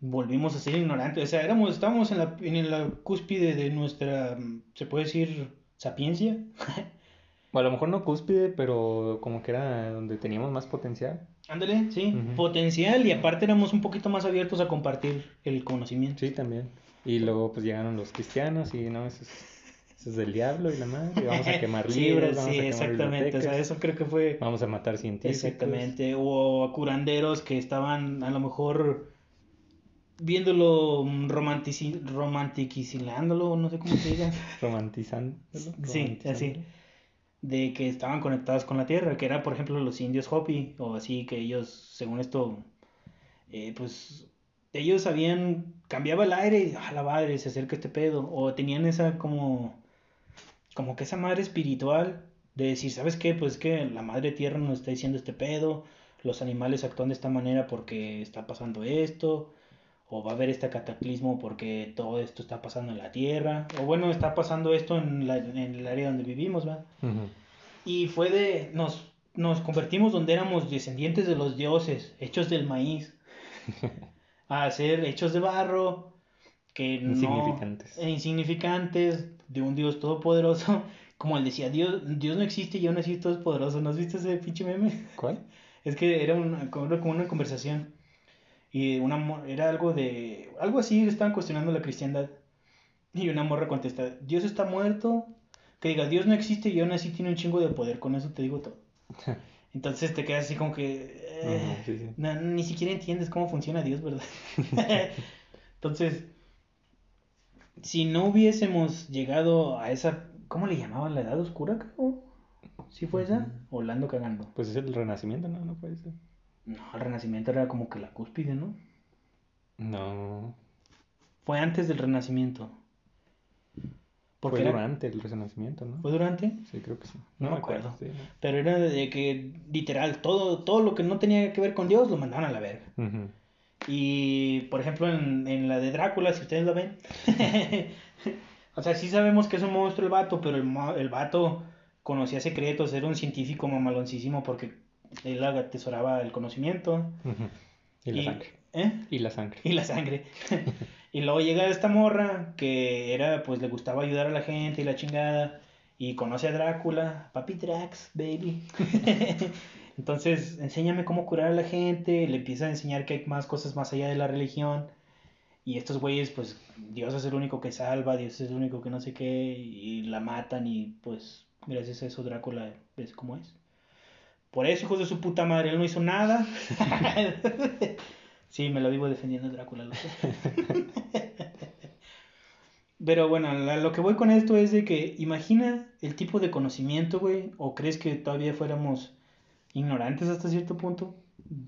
volvimos a ser ignorantes. O sea, éramos, estábamos en la, en la cúspide de nuestra, se puede decir, sapiencia. a lo mejor no cúspide, pero como que era donde teníamos más potencial. Ándale, sí, potencial y aparte éramos un poquito más abiertos a compartir el conocimiento. Sí, también. Y luego pues llegaron los cristianos y no, eso es, es del diablo y la madre, vamos a quemar libros, vamos sí, a quemar exactamente, o sea, eso creo que fue... Vamos a matar científicos. Exactamente, o curanderos que estaban a lo mejor viéndolo romantici romantiquizándolo, no sé cómo se diga. Romantizando. Sí, así. De que estaban conectados con la tierra, que era por ejemplo los indios Hopi, o así que ellos, según esto, eh, pues ellos sabían, cambiaba el aire y a la madre se acerca este pedo, o tenían esa como, como que esa madre espiritual de decir, ¿sabes qué? Pues que la madre tierra nos está diciendo este pedo, los animales actúan de esta manera porque está pasando esto, o va a haber este cataclismo porque todo esto está pasando en la Tierra, o bueno, está pasando esto en, la, en el área donde vivimos, ¿va? Y fue de, nos, nos convertimos donde éramos descendientes de los dioses, hechos del maíz, a ser hechos de barro, que insignificantes. No, insignificantes, de un dios todopoderoso, como él decía, Dios, Dios no existe y aún así es poderoso, ¿no has visto ese pinche meme? ¿Cuál? Es que era una, como una conversación y una era algo de. Algo así, estaban cuestionando la cristiandad. Y una morra contesta: Dios está muerto. Que diga, Dios no existe y aún así tiene un chingo de poder. Con eso te digo todo. Entonces te quedas así como que. Eh, ni siquiera entiendes cómo funciona Dios, ¿verdad? Entonces, si no hubiésemos llegado a esa. ¿Cómo le llamaban la edad oscura, creo? ¿Sí fue esa? ¿O Lando cagando? Pues es el renacimiento, ¿no? No puede ser. No, el Renacimiento era como que la cúspide, ¿no? No. Fue antes del Renacimiento. Fue durante el Renacimiento, ¿no? ¿Fue durante? Sí, creo que sí. No, me acuerdo. Pero era de que, literal, todo, todo lo que no tenía que ver con Dios lo mandaban a la verga. Y, por ejemplo, en, en, la de Drácula, si ustedes lo ven, o sea, sí sabemos que es un monstruo el vato, pero el, el vato conocía secretos, era un científico mamaloncísimo porque él atesoraba el conocimiento. Y la sangre. ¿eh? Y la sangre. Y la sangre. y luego llega esta morra que era, pues le gustaba ayudar a la gente y la chingada. Y conoce a Drácula. Papi Drax, baby. Entonces, enséñame cómo curar a la gente. Le empieza a enseñar que hay más cosas más allá de la religión. Y estos güeyes, pues, Dios es el único que salva, Dios es el único que no sé qué. Y la matan y pues, gracias a eso Drácula es como es. Por eso, hijos de su puta madre, él no hizo nada. sí, me lo vivo defendiendo Drácula. Pero bueno, lo que voy con esto es de que imagina el tipo de conocimiento, güey, o crees que todavía fuéramos ignorantes hasta cierto punto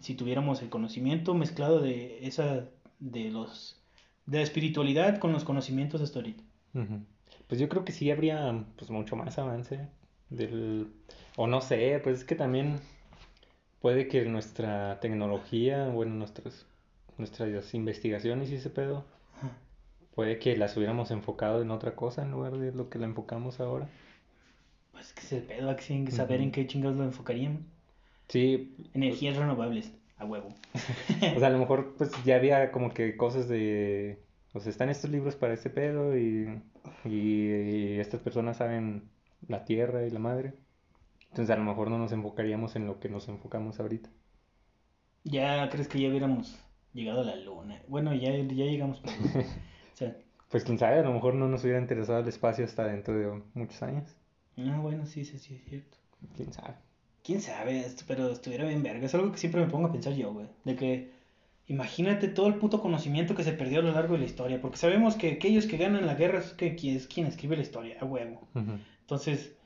si tuviéramos el conocimiento mezclado de esa de los de la espiritualidad con los conocimientos hasta ahorita. Pues yo creo que sí habría pues mucho más avance del o no sé, pues es que también puede que nuestra tecnología, bueno, nuestras, nuestras investigaciones y ese pedo, puede que las hubiéramos enfocado en otra cosa en lugar de lo que la enfocamos ahora. Pues que es el pedo, hay que saber en qué chingados lo enfocarían. Sí. Energías renovables, a huevo. o sea, a lo mejor pues ya había como que cosas de... O sea, están estos libros para este pedo y, y estas personas saben la tierra y la madre. Entonces a lo mejor no nos enfocaríamos en lo que nos enfocamos ahorita. ¿Ya crees que ya hubiéramos llegado a la luna? Bueno, ya, ya llegamos. pues quién sabe, a lo mejor no nos hubiera interesado el espacio hasta dentro de muchos años. Ah, bueno, sí, sí, sí, es cierto. Quién sabe. Quién sabe, pero estuviera bien verga. Es algo que siempre me pongo a pensar yo, güey. De que imagínate todo el puto conocimiento que se perdió a lo largo de la historia. Porque sabemos que aquellos que ganan la guerra es, que, es quien escribe la historia, a huevo. Entonces,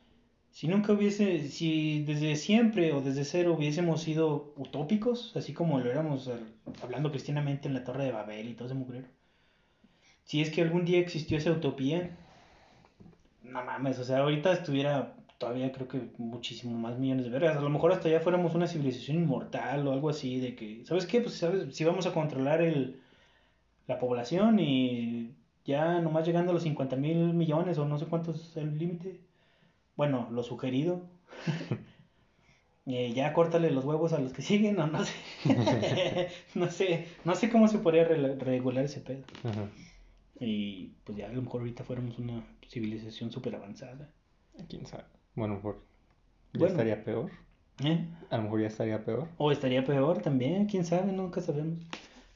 si nunca hubiese, si desde siempre o desde cero hubiésemos sido utópicos, así como lo éramos eh, hablando cristianamente en la Torre de Babel y todo ese mugrero, si es que algún día existió esa utopía, no mames, o sea, ahorita estuviera todavía creo que muchísimo más millones de vergas. A lo mejor hasta ya fuéramos una civilización inmortal o algo así, de que, ¿sabes qué? Pues, ¿sabes? Si vamos a controlar el, la población y ya nomás llegando a los 50 mil millones o no sé cuánto es el límite. Bueno, lo sugerido. Eh, ya córtale los huevos a los que siguen, o no sé. no sé, no sé cómo se podría re- regular ese pedo. Ajá. Y pues ya a lo mejor ahorita fuéramos una civilización súper avanzada. ¿Quién sabe? Bueno, a lo mejor ya Bueno. estaría peor. ¿Eh? A lo mejor ya estaría peor. O estaría peor también, quién sabe, nunca sabemos.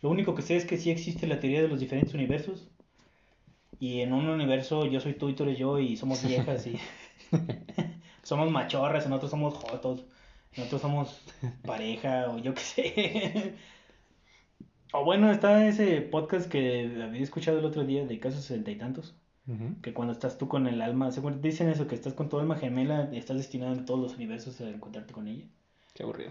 Lo único que sé es que sí existe la teoría de los diferentes universos. Y en un universo yo soy tú y tú eres yo y somos viejas y somos machorras, en otros somos jotos, en otros somos pareja o yo qué sé. O bueno, está ese podcast que había escuchado el otro día de casos sesenta y tantos. Que cuando estás tú con el alma, dicen eso, que estás con tu alma gemela, estás destinado en todos los universos a encontrarte con ella. Qué aburrido.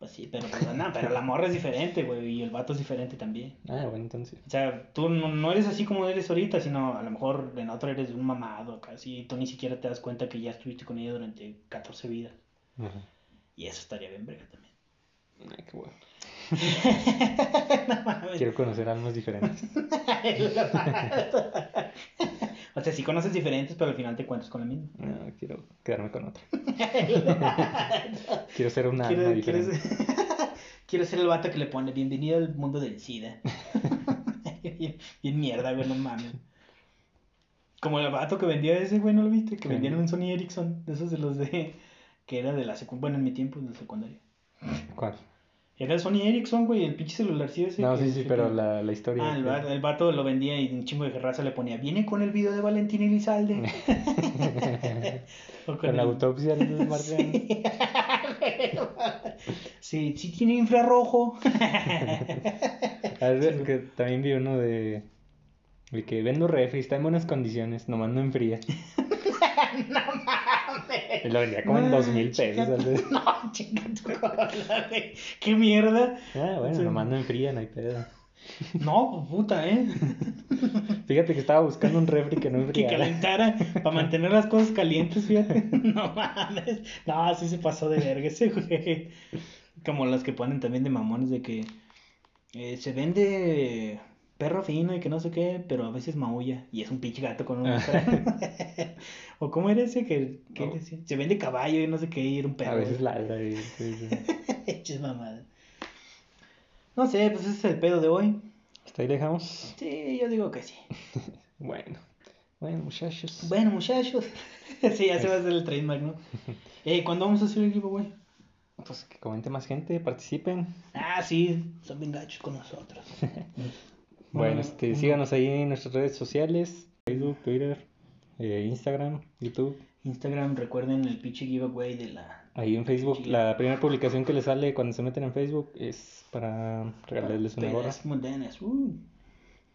Pues sí, pero, pues, no, pero la morra es diferente, güey, y el vato es diferente también. Ah, bueno, entonces. O sea, tú no, no eres así como eres ahorita, sino a lo mejor en otro eres un mamado, casi, y tú ni siquiera te das cuenta que ya estuviste con ella durante 14 vidas. Ajá. Y eso estaría bien brega también. Ay, qué bueno. No. Quiero conocer almas diferentes. o sea, sí conoces diferentes, pero al final te encuentras con la misma. No, quiero quedarme con otra. Quiero ser una Quiero, diferente. ser, quiero ser el vato que le pone bienvenido al mundo del SIDA. bien, bien mierda, güey, no mames. Como el vato que vendía ese, güey, ¿no lo viste? Que ¿Qué vendían vendía? un Sony Ericsson, de esos de los de... Que era de la secundaria, bueno, en mi tiempo, de la secundaria. ¿Cuál? Era el Sony Ericsson, güey, el pinche celular sí ese. No, que- sí, sí, que- pero la, la historia. Ah, el, de- va- el vato lo vendía y un chingo de raza le ponía, viene con el video de Valentín Elizalde. O Con la el- autopsia del marciano. Sí, sí tiene infrarrojo. A ver, que también vi uno de. De que vendo refri, está en buenas condiciones, nomás no enfría. no mames. Y lo vendía como en dos mil pesos. No, chica tu cola, güey. Qué mierda. Ah, bueno, Sí. nomás no enfría, no hay pedo. No, puta, eh. Fíjate que estaba buscando un refri que no Que enfriara. calentara para mantener las cosas calientes, fíjate. No mames. No, así se pasó de verga ese güey. Como las que ponen también de mamones de que eh, se vende perro fino y que no sé qué, pero a veces maulla y es un pinche gato con una O cómo era ese que, que No. decía? se vende caballo y no sé qué y era un perro. A veces ladra y. Hechas mamadas. No sé, pues ese es el pedo de hoy. Hasta ahí dejamos. Sí, yo digo que sí. Bueno. Bueno, muchachos. Bueno, muchachos. sí, ya se va a hacer el trademark, ¿no? Eh, ¿Cuándo vamos a hacer el giveaway? Pues que comente más gente, participen. Ah, sí, son bien gachos con nosotros. Bueno, este, síganos ahí en nuestras redes sociales: Facebook, Twitter, eh, Instagram, YouTube. Instagram, recuerden el pinche giveaway de la... Ahí en Facebook, la primera publicación que les sale cuando se meten en Facebook es para regalarles una gorra. Uh,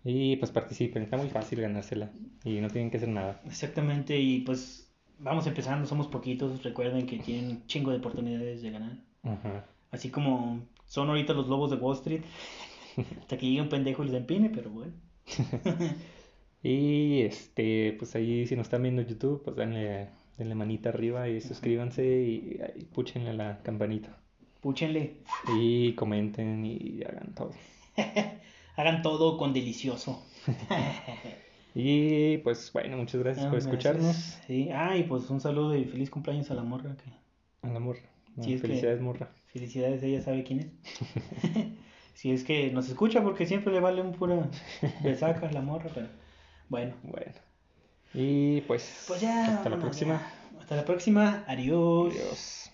Y pues participen, está muy fácil ganársela. Y no tienen que hacer nada. exactamente, y pues vamos empezando, somos poquitos. Recuerden que tienen un chingo de oportunidades de ganar. Ajá. Así como son ahorita los lobos de Wall Street. Hasta que llegue un pendejo y les empine, pero bueno. Y este, pues ahí si nos están viendo en YouTube, pues denle, denle manita arriba y suscríbanse y, y púchenle la campanita. Púchenle. Y comenten y hagan todo. Hagan todo con delicioso. Y pues bueno, muchas gracias Ah, por gracias. escucharnos. Sí, ah, y pues un saludo y feliz cumpleaños a la morra. Que... A la morra. No, Sí, felicidades, morra. Felicidades, ella sabe quién es. Si es que nos escucha porque siempre le vale un pura besaca a la morra, pero bueno. Bueno. Y pues, Pues ya. hasta la próxima. ya. Hasta la próxima. Adiós. Adiós.